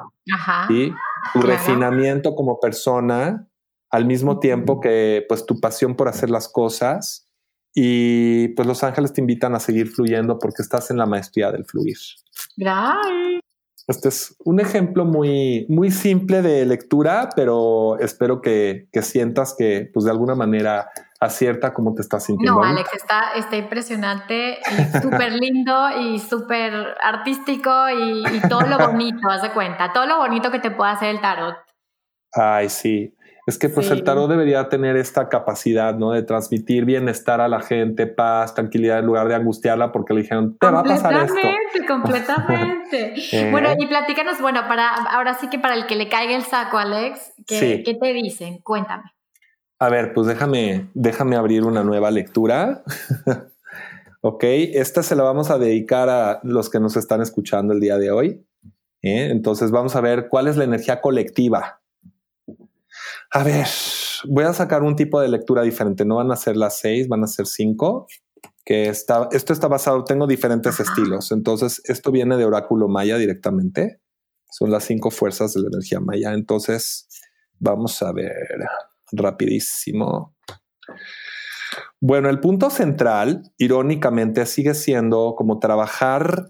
y tu refinamiento como persona al mismo tiempo que pues tu pasión por hacer las cosas y pues los ángeles te invitan a seguir fluyendo porque estás en la maestría del fluir.
Gracias.
Este es un ejemplo muy, muy simple de lectura, pero espero que, que sientas que pues de alguna manera acierta cómo te estás sintiendo.
No, Alex, está, está impresionante y súper lindo y súper artístico y, y, todo lo bonito, haz de cuenta, todo lo bonito que te puede hacer el tarot.
Ay, sí. Es que pues el tarot debería tener esta capacidad, ¿no? De transmitir bienestar a la gente, paz, tranquilidad, en lugar de angustiarla porque le dijeron, te va a pasar esto.
Completamente, completamente. [LAUGHS] Eh. bueno, y platícanos, bueno, para, ahora sí que para el que le caiga el saco, Alex, ¿qué, ¿qué te dicen? Cuéntame.
A ver, pues déjame, déjame abrir una nueva lectura. [LAUGHS] ok, esta se la vamos a dedicar a los que nos están escuchando el día de hoy. ¿eh? Entonces vamos a ver cuál es la energía colectiva a ver, voy a sacar un tipo de lectura diferente. No van a ser las seis, van a ser cinco. Que está, esto está basado, tengo diferentes estilos. Entonces, esto viene de Oráculo Maya directamente. Son las cinco fuerzas de la energía Maya. Entonces, vamos a ver rapidísimo. Bueno, el punto central, irónicamente, sigue siendo como trabajar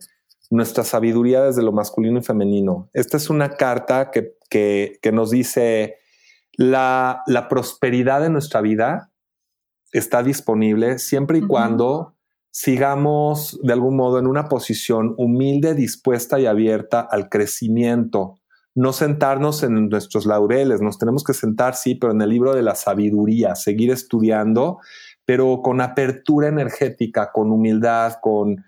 nuestra sabiduría desde lo masculino y femenino. Esta es una carta que, que, que nos dice, la, prosperidad de nuestra vida está disponible siempre y cuando sigamos de algún modo en una posición humilde, dispuesta y abierta al crecimiento. No sentarnos en nuestros laureles, nos tenemos que sentar, sí, pero en el libro de la sabiduría, seguir estudiando, pero con apertura energética, con humildad, con,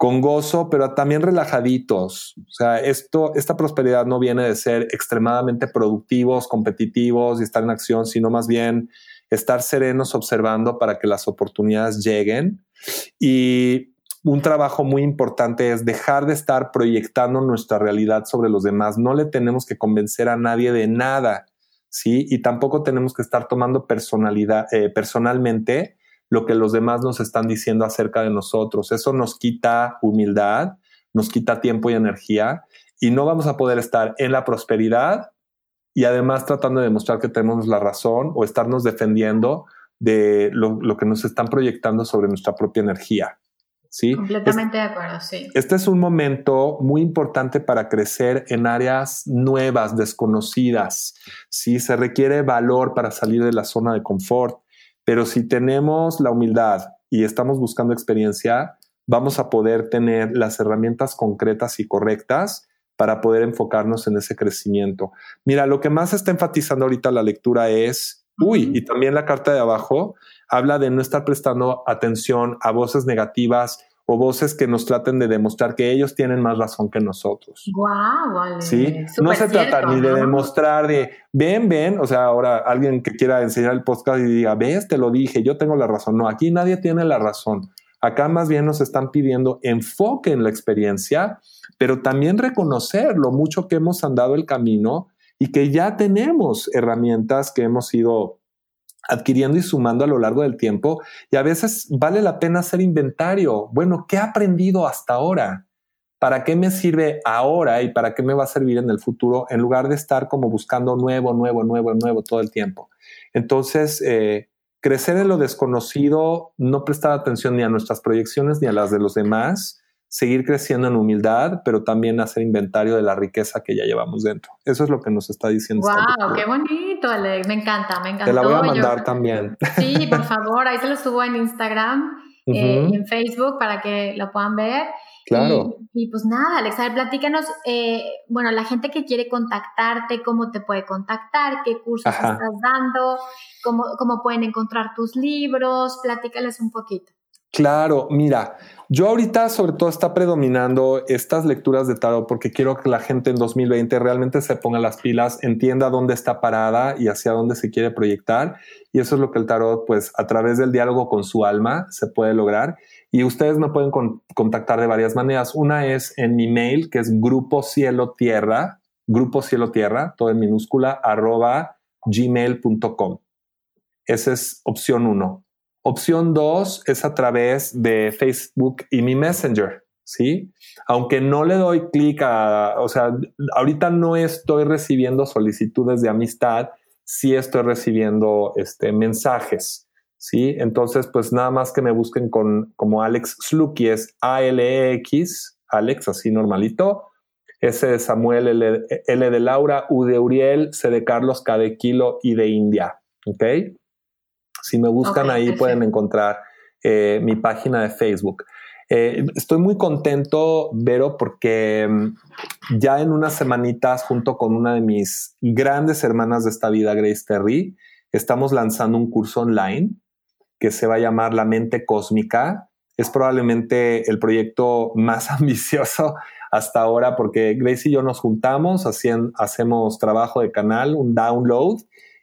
con gozo, pero también relajaditos. O sea, esto, esta prosperidad no viene de ser extremadamente productivos, competitivos y estar en acción, sino más bien estar serenos observando para que las oportunidades lleguen. Y un trabajo muy importante es dejar de estar proyectando nuestra realidad sobre los demás. No le tenemos que convencer a nadie de nada, ¿sí? Y tampoco tenemos que estar tomando personalidad, eh, personalmente lo que los demás nos están diciendo acerca de nosotros. Eso nos quita humildad, nos quita tiempo y energía y no vamos a poder estar en la prosperidad y además tratando de demostrar que tenemos la razón o estarnos defendiendo de lo, que nos están proyectando sobre nuestra propia energía. ¿Sí?
Completamente de acuerdo, sí.
Este es un momento muy importante para crecer en áreas nuevas, desconocidas. Sí, se requiere valor para salir de la zona de confort. Pero si tenemos la humildad y estamos buscando experiencia, vamos a poder tener las herramientas concretas y correctas para poder enfocarnos en ese crecimiento. Mira, lo que más está enfatizando ahorita la lectura es, uy, y también la carta de abajo habla de no estar prestando atención a voces negativas o voces que nos traten de demostrar que ellos tienen más razón que nosotros.
Wow, vale.
Sí, no se trata ni de demostrar de ven, ven, o sea, ahora alguien que quiera enseñar el podcast y diga, ves, te lo dije, yo tengo la razón. No, aquí nadie tiene la razón. Acá más bien nos están pidiendo enfoque en la experiencia, pero también reconocer lo mucho que hemos andado el camino y que ya tenemos herramientas que hemos ido adquiriendo y sumando a lo largo del tiempo y a veces vale la pena hacer inventario. Bueno, ¿qué he aprendido hasta ahora? ¿Para qué me sirve ahora y para qué me va a servir en el futuro en lugar de estar como buscando nuevo, nuevo, nuevo, nuevo todo el tiempo? Entonces, eh, crecer en lo desconocido, no prestar atención ni a nuestras proyecciones ni a las de los demás, seguir creciendo en humildad, pero también hacer inventario de la riqueza que ya llevamos dentro. Eso es lo que nos está diciendo.
¡Wow! ¡Qué bonito, Alex! Me encanta, me encanta.
Te la voy a mandar también.
Sí, por [LAUGHS] favor, ahí se lo subo en Instagram eh, y en Facebook para que lo puedan ver.
Claro.
Y, pues nada, Alex, a ver, platícanos, eh, bueno, la gente que quiere contactarte, cómo te puede contactar, qué cursos estás dando, cómo, cómo pueden encontrar tus libros, platícales un poquito.
Claro, mira, yo ahorita sobre todo está predominando estas lecturas de tarot porque quiero que la gente en 2020 realmente se ponga las pilas, entienda dónde está parada y hacia dónde se quiere proyectar. Y eso es lo que el tarot, pues a través del diálogo con su alma, se puede lograr. Y ustedes me pueden contactar de varias maneras. Una es en mi mail, que es grupo cielo tierra, grupo cielo tierra, todo en minúscula, arroba gmail.com. Esa es opción uno. Opción dos es a través de Facebook y mi Messenger, ¿sí? Aunque no le doy clic a, o sea, ahorita no estoy recibiendo solicitudes de amistad, sí estoy recibiendo este, mensajes. ¿sí? Entonces, pues nada más que me busquen con, como Alex Slucky, es A-L-E-X, Alex, así normalito. S de Samuel, L, de Laura, U de Uriel, C de Carlos, K de Kilo y de India. ¿Ok? Si me buscan ahí pueden encontrar eh, mi página de Facebook. Eh, estoy muy contento, Vero, porque mm, ya en unas semanitas, junto con una de mis grandes hermanas de esta vida, Grace Terry, estamos lanzando un curso online que se va a llamar La Mente Cósmica. Es probablemente el proyecto más [LAUGHS] ambicioso hasta ahora porque Grace y yo nos juntamos, hacemos trabajo de canal, un download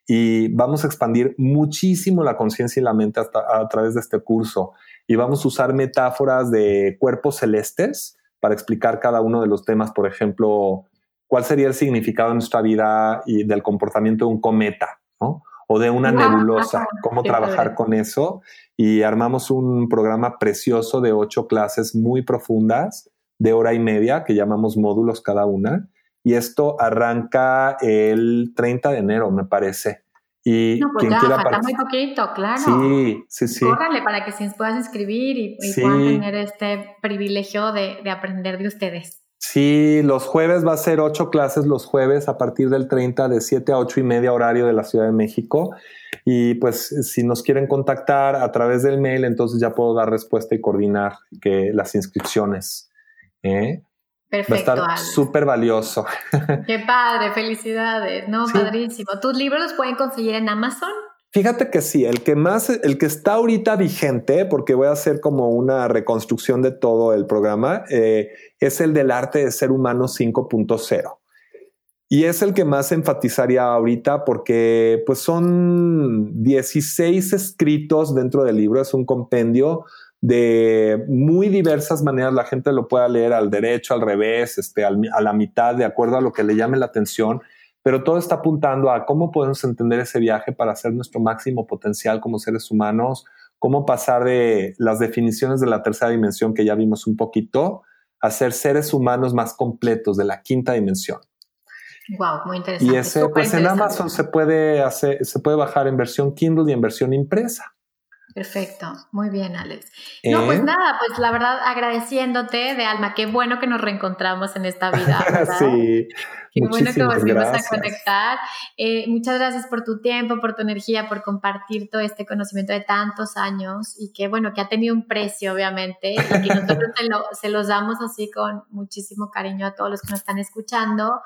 y vamos a expandir muchísimo la conciencia y la mente a través de este curso y vamos a usar metáforas de cuerpos celestes para explicar cada uno de los temas, por ejemplo, cuál sería el significado en nuestra vida y del comportamiento de un cometa, ¿no? O de una nebulosa, cómo trabajar con eso. Y armamos un programa precioso de ocho clases muy profundas, de hora y media, que llamamos módulos cada una. Y esto arranca el 30 de enero, me parece. Y
no, pues ya, falta muy poquito, claro.
Sí, sí, sí.
Córrale para que se puedas inscribir y, puedan tener este privilegio de, de, aprender de ustedes.
Sí, los jueves va a ser ocho clases los jueves a partir del 30 de 7 a ocho y media horario de la Ciudad de México. Y pues si nos quieren contactar a través del mail, entonces ya puedo dar respuesta y coordinar que las inscripciones. ¿eh?
Perfecto.
Va a estar súper valioso. [LAUGHS]
Qué padre, felicidades. No, padrísimo. ¿Tus libros los pueden conseguir en Amazon?
Fíjate que sí, el que más, el que está ahorita vigente, porque voy a hacer como una reconstrucción de todo el programa, eh, es el del arte de ser humano 5.0. Y es el que más enfatizaría ahorita porque pues son 16 escritos dentro del libro, es un compendio de muy diversas maneras la gente lo pueda leer al derecho, al revés, este, a la mitad, de acuerdo a lo que le llame la atención, pero todo está apuntando a cómo podemos entender ese viaje para hacer nuestro máximo potencial como seres humanos, cómo pasar de las definiciones de la tercera dimensión que ya vimos un poquito a ser seres humanos más completos de la quinta dimensión.
Wow, muy interesante.
Y ese, pues en Amazon se puede hacer, se puede bajar en versión Kindle y en versión impresa.
Perfecto, muy bien, Alex. No, pues ¿Eh? nada, pues la verdad agradeciéndote de alma, qué bueno que nos reencontramos en esta vida. [LAUGHS] ¿verdad?
sí.
Qué bueno que volvimos a conectar. Eh, muchas gracias por tu tiempo, por tu energía, por compartir todo este conocimiento de tantos años y que bueno, que ha tenido un precio, obviamente, y que nosotros se, los damos así con muchísimo cariño a todos los que nos están escuchando.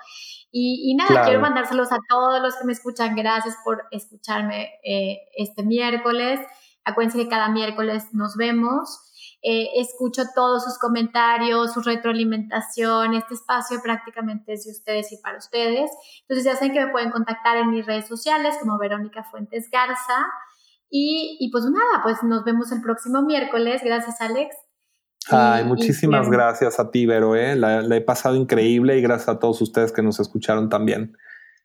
Y, nada, quiero mandárselos a todos los que me escuchan. Gracias por escucharme eh, este miércoles. Acuérdense que cada miércoles nos vemos. Eh, escucho todos sus comentarios, su retroalimentación. Este espacio prácticamente es de ustedes y para ustedes. Entonces ya saben que me pueden contactar en mis redes sociales como Verónica Fuentes Garza. Y, pues nada, pues nos vemos el próximo miércoles. Gracias, Alex.
Ay, muchísimas gracias a ti, Vero. ¿eh? La, la, he pasado increíble y gracias a todos ustedes que nos escucharon también.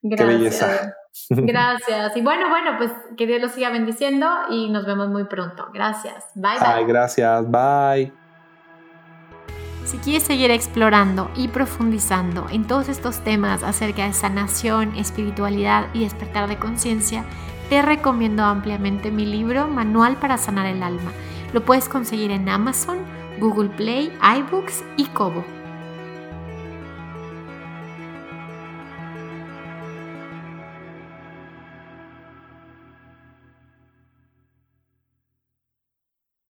Gracias. Qué belleza. [LAUGHS] Gracias. Y bueno, bueno, pues que Dios los siga bendiciendo y nos vemos muy pronto. Gracias. Bye, bye.
Ay, gracias. Bye.
Si quieres seguir explorando y profundizando en todos estos temas acerca de sanación, espiritualidad y despertar de conciencia, te recomiendo ampliamente mi libro Manual para Sanar el Alma. Lo puedes conseguir en Amazon, Google Play, iBooks y Kobo.